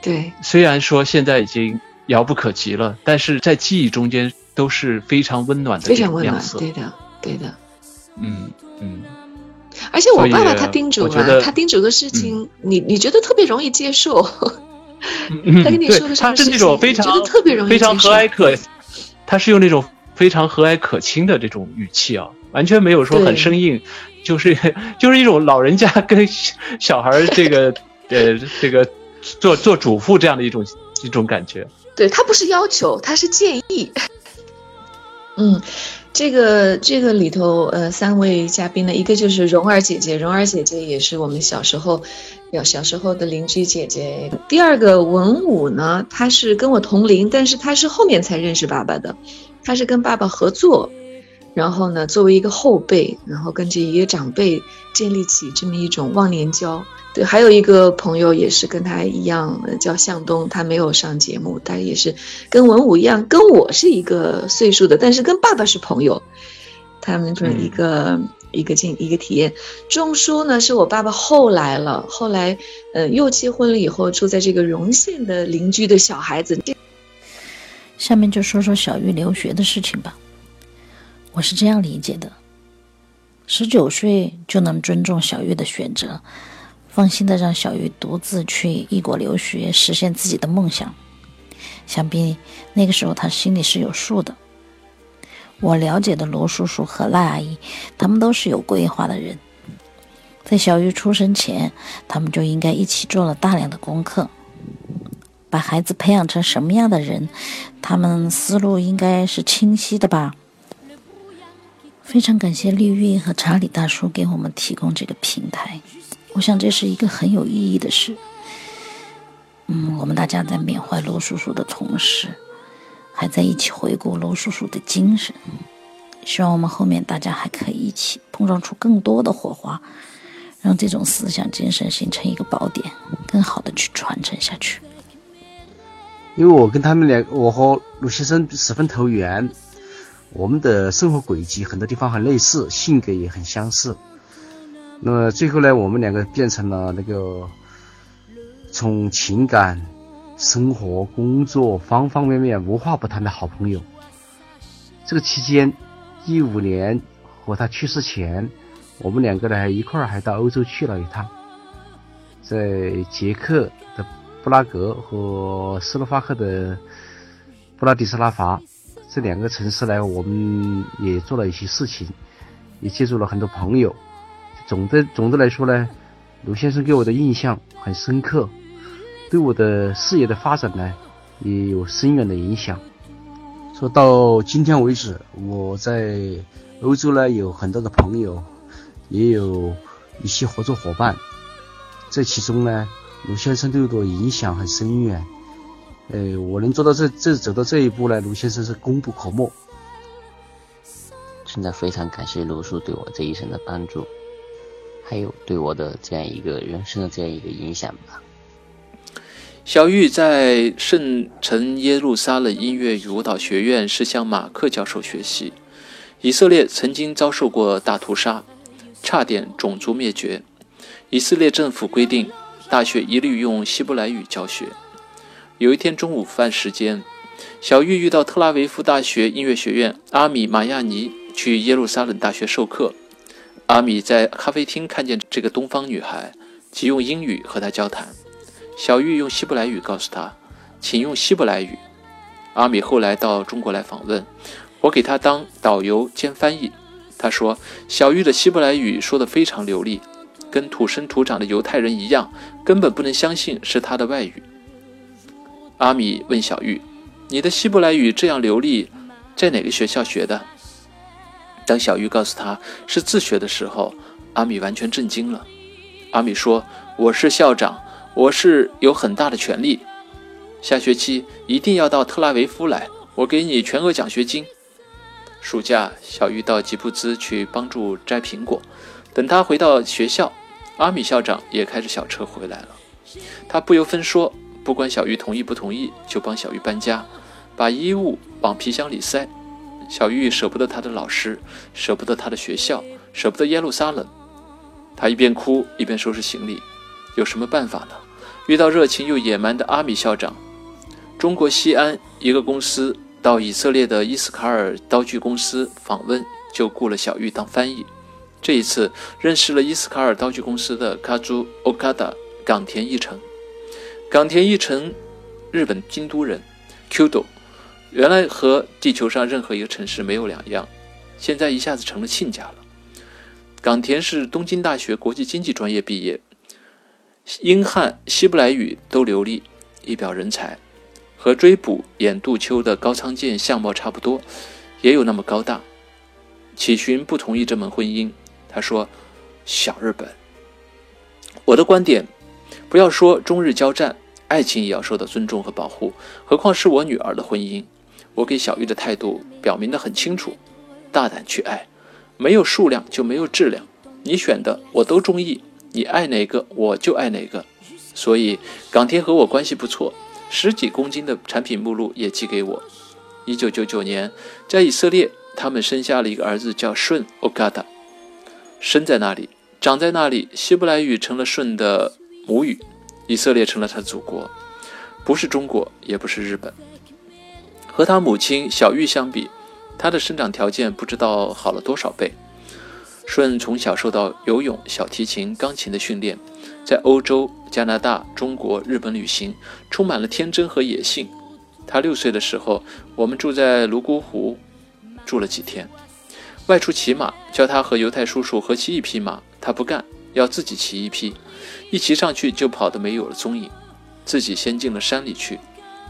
对，虽然说现在已经遥不可及了，但是在记忆中间都是非常温暖的，非常温暖。对的，对的。嗯嗯。而且我爸爸他叮嘱啊，他叮嘱的事情，你你觉得特别容易接受。<laughs> 他跟你说的他是那种非常觉得特别容易非常和蔼可，他是用那种非常和蔼可亲的这种语气啊。完全没有说很生硬，<laughs> 就是就是一种老人家跟小孩这个 <laughs> 呃这个做做主妇这样的一种一种感觉。对他不是要求，他是建议。<laughs> 嗯，这个这个里头呃三位嘉宾呢，一个就是蓉儿姐姐，蓉儿姐姐也是我们小时候有小时候的邻居姐姐。第二个文武呢，他是跟我同龄，但是他是后面才认识爸爸的，他是跟爸爸合作。然后呢，作为一个后辈，然后跟这一个长辈建立起这么一种忘年交。对，还有一个朋友也是跟他一样，叫向东，他没有上节目，他也是跟文武一样，跟我是一个岁数的，但是跟爸爸是朋友。他们是一个一个经一个体验。种树呢，是我爸爸后来了，后来呃又结婚了以后，住在这个荣县的邻居的小孩子。下面就说说小玉留学的事情吧。我是这样理解的：十九岁就能尊重小玉的选择，放心的让小玉独自去异国留学，实现自己的梦想。想必那个时候他心里是有数的。我了解的罗叔叔和赖阿姨，他们都是有规划的人。在小玉出生前，他们就应该一起做了大量的功课，把孩子培养成什么样的人，他们思路应该是清晰的吧。非常感谢丽韵和查理大叔给我们提供这个平台，我想这是一个很有意义的事。嗯，我们大家在缅怀罗叔叔的同时。还在一起回顾罗叔叔的精神，希望我们后面大家还可以一起碰撞出更多的火花，让这种思想精神形成一个宝典，更好的去传承下去。因为我跟他们两，我和卢先生十分投缘，我们的生活轨迹很多地方很类似，性格也很相似。那么最后呢，我们两个变成了那个从情感。生活、工作方方面面无话不谈的好朋友。这个期间，一五年和他去世前，我们两个呢一块儿还到欧洲去了一趟，在捷克的布拉格和斯洛伐克的布拉迪斯拉发这两个城市呢，我们也做了一些事情，也接触了很多朋友。总的总的来说呢，卢先生给我的印象很深刻。对我的事业的发展呢，也有深远的影响。说到今天为止，我在欧洲呢有很多的朋友，也有一些合作伙伴。这其中呢，卢先生对我的影响很深远。呃，我能做到这这走到这一步呢，卢先生是功不可没。真的非常感谢卢叔对我这一生的帮助，还有对我的这样一个人生的这样一个影响吧。小玉在圣城耶路撒冷音乐与舞蹈学院是向马克教授学习。以色列曾经遭受过大屠杀，差点种族灭绝。以色列政府规定，大学一律用希伯来语教学。有一天中午饭时间，小玉遇到特拉维夫大学音乐学院阿米马亚尼去耶路撒冷大学授课。阿米在咖啡厅看见这个东方女孩，即用英语和她交谈。小玉用希伯来语告诉他：“请用希伯来语。”阿米后来到中国来访问，我给他当导游兼翻译。他说：“小玉的希伯来语说得非常流利，跟土生土长的犹太人一样，根本不能相信是他的外语。”阿米问小玉：“你的希伯来语这样流利，在哪个学校学的？”当小玉告诉他是自学的时候，阿米完全震惊了。阿米说：“我是校长。”我是有很大的权利，下学期一定要到特拉维夫来，我给你全额奖学金。暑假，小玉到吉布兹去帮助摘苹果。等他回到学校，阿米校长也开着小车回来了。他不由分说，不管小玉同意不同意，就帮小玉搬家，把衣物往皮箱里塞。小玉舍不得他的老师，舍不得他的学校，舍不得耶路撒冷。他一边哭一边收拾行李。有什么办法呢？遇到热情又野蛮的阿米校长，中国西安一个公司到以色列的伊斯卡尔刀具公司访问，就雇了小玉当翻译。这一次认识了伊斯卡尔刀具公司的卡朱欧卡达冈田一成。冈田一成，日本京都人，Qdo，原来和地球上任何一个城市没有两样，现在一下子成了亲家了。冈田是东京大学国际经济专业毕业。英汉希伯来语都流利，一表人才，和追捕演杜秋的高仓健相貌差不多，也有那么高大。启勋不同意这门婚姻，他说：“小日本，我的观点，不要说中日交战，爱情也要受到尊重和保护，何况是我女儿的婚姻。我给小玉的态度表明得很清楚，大胆去爱，没有数量就没有质量，你选的我都中意。”你爱哪个我就爱哪个，所以港田和我关系不错，十几公斤的产品目录也寄给我。一九九九年，在以色列，他们生下了一个儿子，叫顺 Okada。生在那里，长在那里，希伯来语成了舜的母语，以色列成了他的祖国，不是中国，也不是日本。和他母亲小玉相比，他的生长条件不知道好了多少倍。舜从小受到游泳、小提琴、钢琴的训练，在欧洲、加拿大、中国、日本旅行，充满了天真和野性。他六岁的时候，我们住在泸沽湖，住了几天。外出骑马，叫他和犹太叔叔合骑一匹马，他不干，要自己骑一匹。一骑上去就跑得没有了踪影，自己先进了山里去。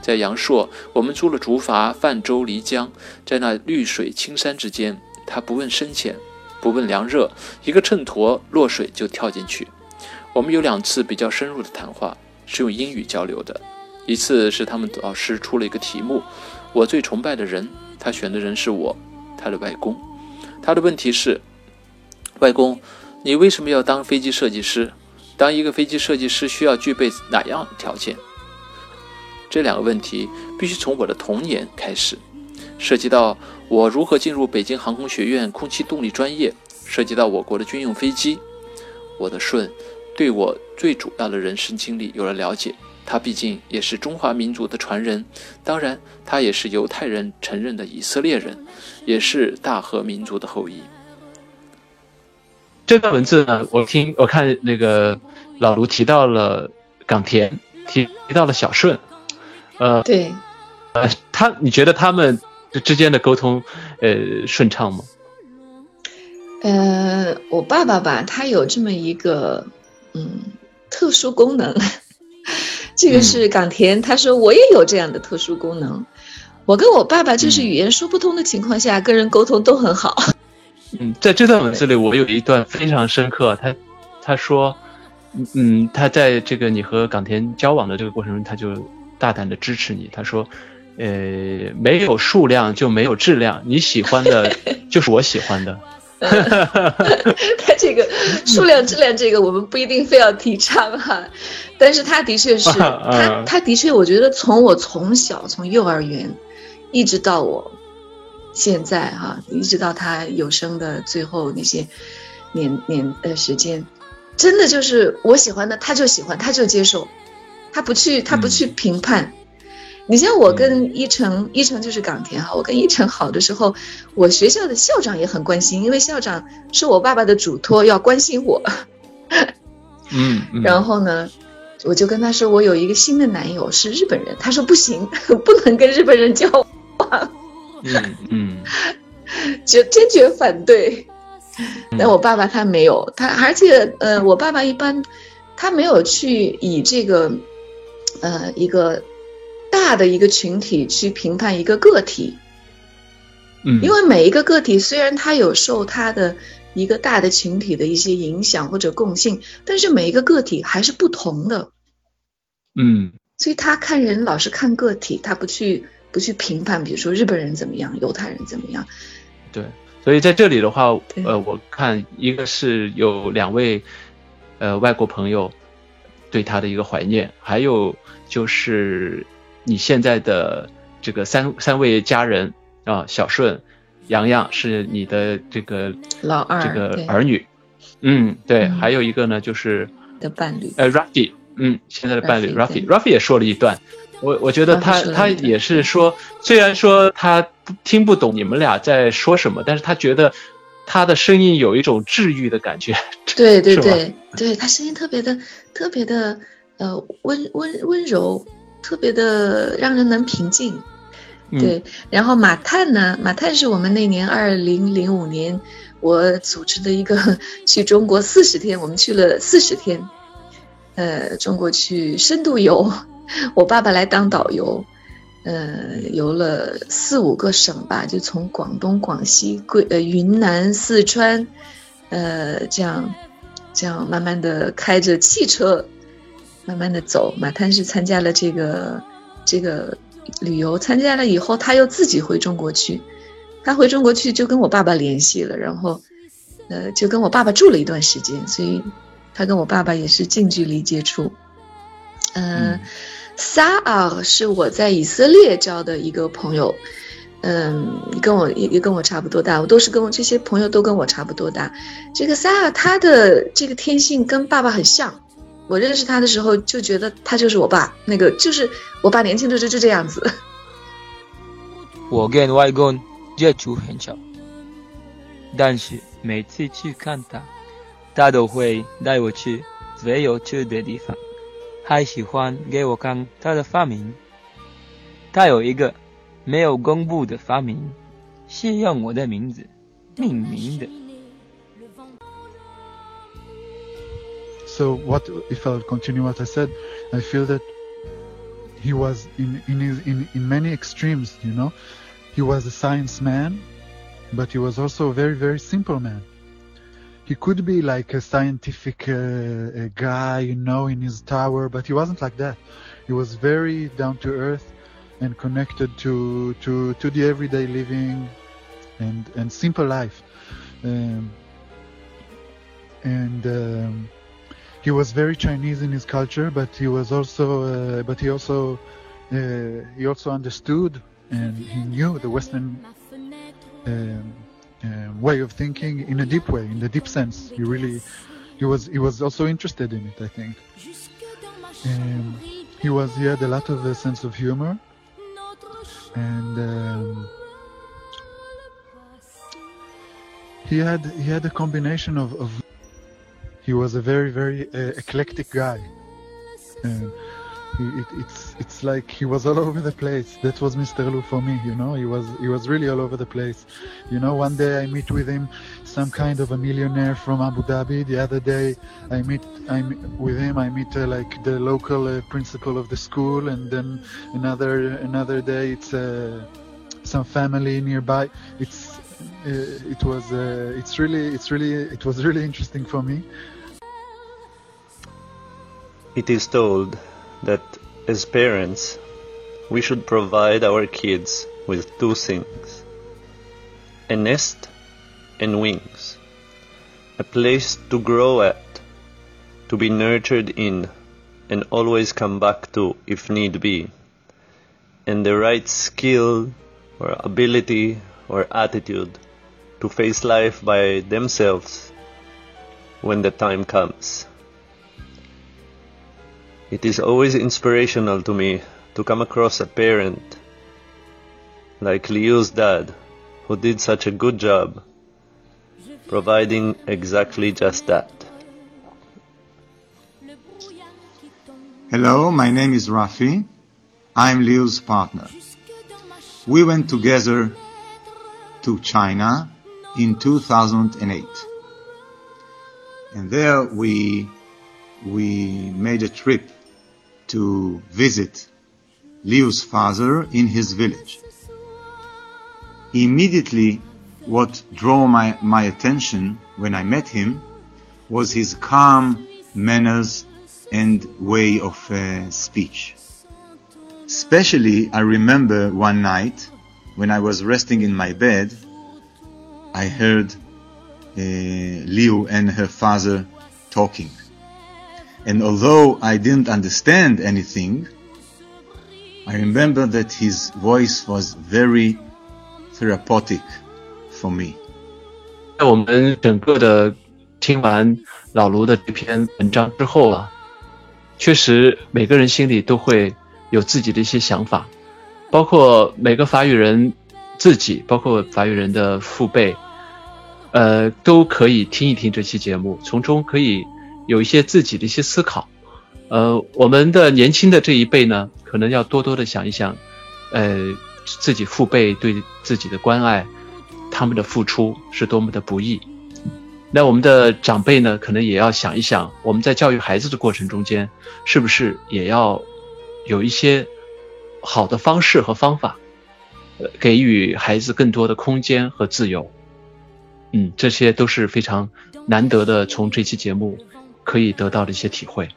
在阳朔，我们租了竹筏泛舟漓江，在那绿水青山之间，他不问深浅，不问凉热，一个秤砣落水就跳进去。我们有两次比较深入的谈话，是用英语交流的。一次是他们老师出了一个题目，我最崇拜的人，他选的人是我，他的外公。他的问题是：外公，你为什么要当飞机设计师？当一个飞机设计师需要具备哪样条件？这两个问题必须从我的童年开始，涉及到我如何进入北京航空学院空气动力专业，涉及到我国的军用飞机。我的舜对我最主要的人生经历有了了解，他毕竟也是中华民族的传人，当然他也是犹太人承认的以色列人。也是大和民族的后裔。这段文字呢，我听我看那个老卢提到了冈田，提提到了小顺，呃，对，呃，他你觉得他们之间的沟通呃顺畅吗？呃，我爸爸吧，他有这么一个嗯特殊功能，<laughs> 这个是港田，他说我也有这样的特殊功能。我跟我爸爸就是语言说不通的情况下，跟人沟通都很好。<laughs> 嗯，在这段文字里，我有一段非常深刻。他他说，嗯，他在这个你和港田交往的这个过程中，他就大胆的支持你。他说，呃，没有数量就没有质量，你喜欢的 <laughs> 就是我喜欢的。<laughs> 他这个数量质量这个我们不一定非要提倡哈，但是他的确是他他的确，我觉得从我从小从幼儿园。一直到我现在哈，一直到他有生的最后那些年年呃时间，真的就是我喜欢的他就喜欢，他就接受，他不去他不去评判。你像我跟一成，一成就是港田哈，我跟一成好的时候，我学校的校长也很关心，因为校长是我爸爸的嘱托，要关心我。<laughs> 嗯，然后呢？我就跟他说，我有一个新的男友是日本人，他说不行，<laughs> 不能跟日本人交往。嗯嗯，<laughs> 就坚决反对。但我爸爸他没有，他而且呃，我爸爸一般他没有去以这个呃一个大的一个群体去评判一个个体。嗯，因为每一个个体虽然他有受他的。一个大的群体的一些影响或者共性，但是每一个个体还是不同的。嗯，所以他看人老是看个体，他不去不去评判，比如说日本人怎么样，犹太人怎么样。对，所以在这里的话，呃，我看一个是有两位呃外国朋友对他的一个怀念，还有就是你现在的这个三三位家人啊，小顺。洋洋是你的这个老二，这个儿女，嗯，对，还有一个呢，就是的伴侣，呃，Rafi，嗯，现在的伴侣 Rafi，Rafi 也说了一段，我我觉得他他也是说，虽然说他听不懂你们俩在说什么，但是他觉得他的声音有一种治愈的感觉，对对对，对 <laughs> 他声音特别的特别的呃温温温柔，特别的让人能平静。对，然后马探呢？马探是我们那年二零零五年我组织的一个 <laughs> 去中国四十天，我们去了四十天，呃，中国去深度游，<laughs> 我爸爸来当导游，呃，游了四五个省吧，就从广东、广西、贵呃云南、四川，呃，这样这样慢慢的开着汽车，慢慢的走。马探是参加了这个这个。旅游参加了以后，他又自己回中国去。他回中国去就跟我爸爸联系了，然后，呃，就跟我爸爸住了一段时间。所以，他跟我爸爸也是近距离接触。嗯，萨尔是我在以色列交的一个朋友。嗯，跟我也也跟我差不多大，我都是跟我这些朋友都跟我差不多大。这个萨尔他的这个天性跟爸爸很像，我认识他的时候就觉得他就是我爸，那个就是我爸年轻的时候就这样子。我跟外公接触很少，但是每次去看他，他都会带我去最有趣的地方，还喜欢给我看他的发明。他有一个没有公布的发明，是用我的名字命名的。So what if I'll continue what I said? I feel that he was in in his, in in many extremes. You know, he was a science man, but he was also a very very simple man. He could be like a scientific uh, a guy, you know, in his tower, but he wasn't like that. He was very down to earth and connected to to to the everyday living and and simple life. Um, and um, he was very Chinese in his culture, but he was also, uh, but he also, uh, he also understood and he knew the Western um, uh, way of thinking in a deep way, in the deep sense. He really, he was, he was also interested in it. I think. Um, he was, he had a lot of a sense of humor, and um, he had, he had a combination of, of he was a very very uh, eclectic guy. And he, it, it's it's like he was all over the place. That was mr lu for me you know? He was he was really all over the place. You know one day i meet with him some kind of a millionaire from abu dhabi. The other day i meet i'm with him i meet uh, like the local uh, principal of the school. And then another another day it's uh, some family nearby. It's it was uh, it's really it's really it was really interesting for me. It is told that as parents we should provide our kids with two things a nest and wings a place to grow at to be nurtured in and always come back to if need be and the right skill or ability or attitude to face life by themselves when the time comes. It is always inspirational to me to come across a parent like Liu's dad who did such a good job providing exactly just that. Hello, my name is Rafi. I'm Liu's partner. We went together to China in 2008. And there we, we made a trip to visit Liu's father in his village. Immediately, what drew my, my attention when I met him was his calm manners and way of uh, speech. Especially, I remember one night when I was resting in my bed, I heard uh, Liu and her father talking. And although I didn't understand anything, I remember that his voice was very therapeutic for me. 在我们整个的听完老卢的这篇文章之后啊，确实每个人心里都会有自己的一些想法， 包括每个法语人自己，包括法语人的父辈，呃，都可以听一听这期节目，从中可以有一些自己的一些思考。呃，我们的年轻的这一辈呢，可能要多多的想一想，呃，自己父辈对自己的关爱，他们的付出是多么的不易。那我们的长辈呢，可能也要想一想，我们在教育孩子的过程中间，是不是也要有一些好的方式和方法，呃，给予孩子更多的空间和自由。嗯，这些都是非常难得的，从这期节目可以得到的一些体会。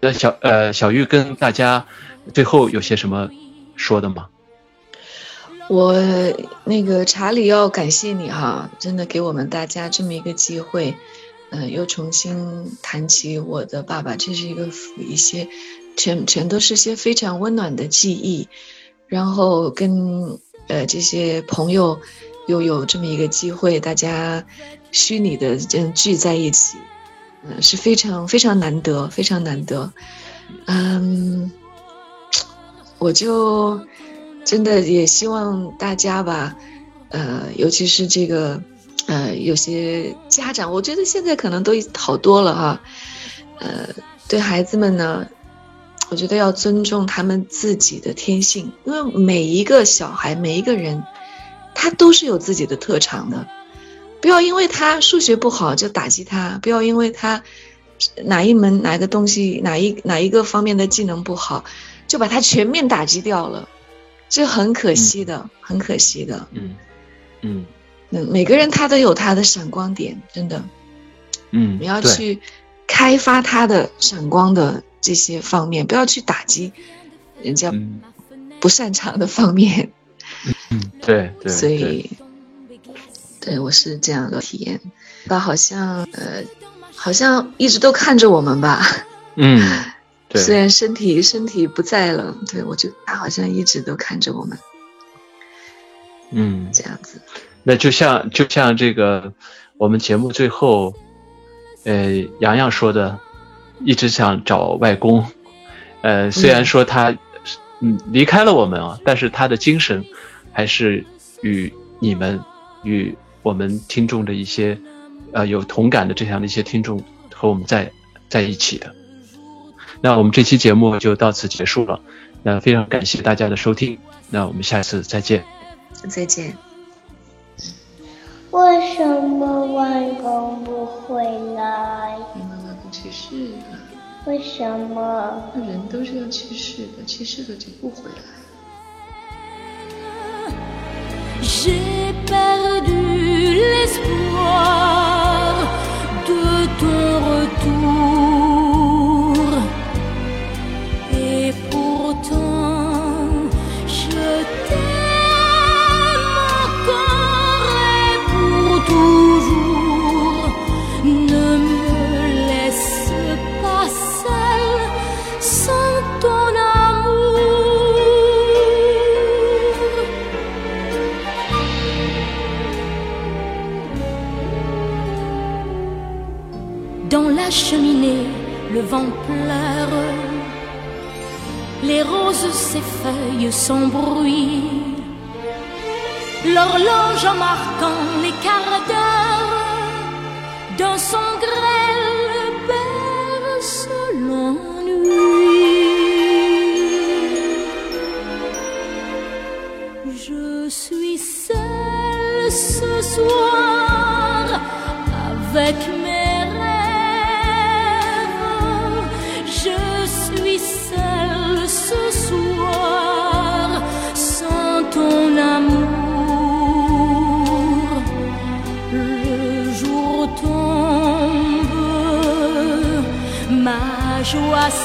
那小呃小玉跟大家最后有些什么说的吗？我那个查理要感谢你哈，真的给我们大家这么一个机会，嗯，又重新谈起我的爸爸，这是一个一些全全都是些非常温暖的记忆，然后跟呃这些朋友又有这么一个机会，大家虚拟的这样聚在一起，嗯、是非常非常难得，非常难得。嗯，我就真的也希望大家吧，呃，尤其是这个呃有些家长，我觉得现在可能都好多了哈，呃，对孩子们呢。我觉得要尊重他们自己的天性，因为每一个小孩，每一个人，他都是有自己的特长的。不要因为他数学不好就打击他，不要因为他哪一门哪个东西哪一哪一个方面的技能不好，就把他全面打击掉了，这很可惜的，很可惜的。嗯嗯嗯，每个人他都有他的闪光点，真的。嗯，你要去开发他的闪光的。这些方面不要去打击人家不擅长的方面。嗯，对对。所以，对我是这样的体验。他好像呃，好像一直都看着我们吧。嗯，<laughs> 对。虽然身体身体不在了，对我就他好像一直都看着我们。嗯，这样子。那就像就像这个我们节目最后，呃，洋洋说的。一直想找外公，呃，虽然说他嗯离开了我们啊，但是他的精神还是与你们与我们听众的一些呃有同感的这样的一些听众和我们在在一起的。那我们这期节目就到此结束了，那非常感谢大家的收听，那我们下次再见。再见。为什么外公不回来？去世了。为什么？那人都是要去世的，去世了就不回来。Vent pleure. Les roses s'effeuillent sans bruit. L'horloge en marquant les quarts d'heure dans son grêle berce l'ennui. Je suis seule ce soir avec acho.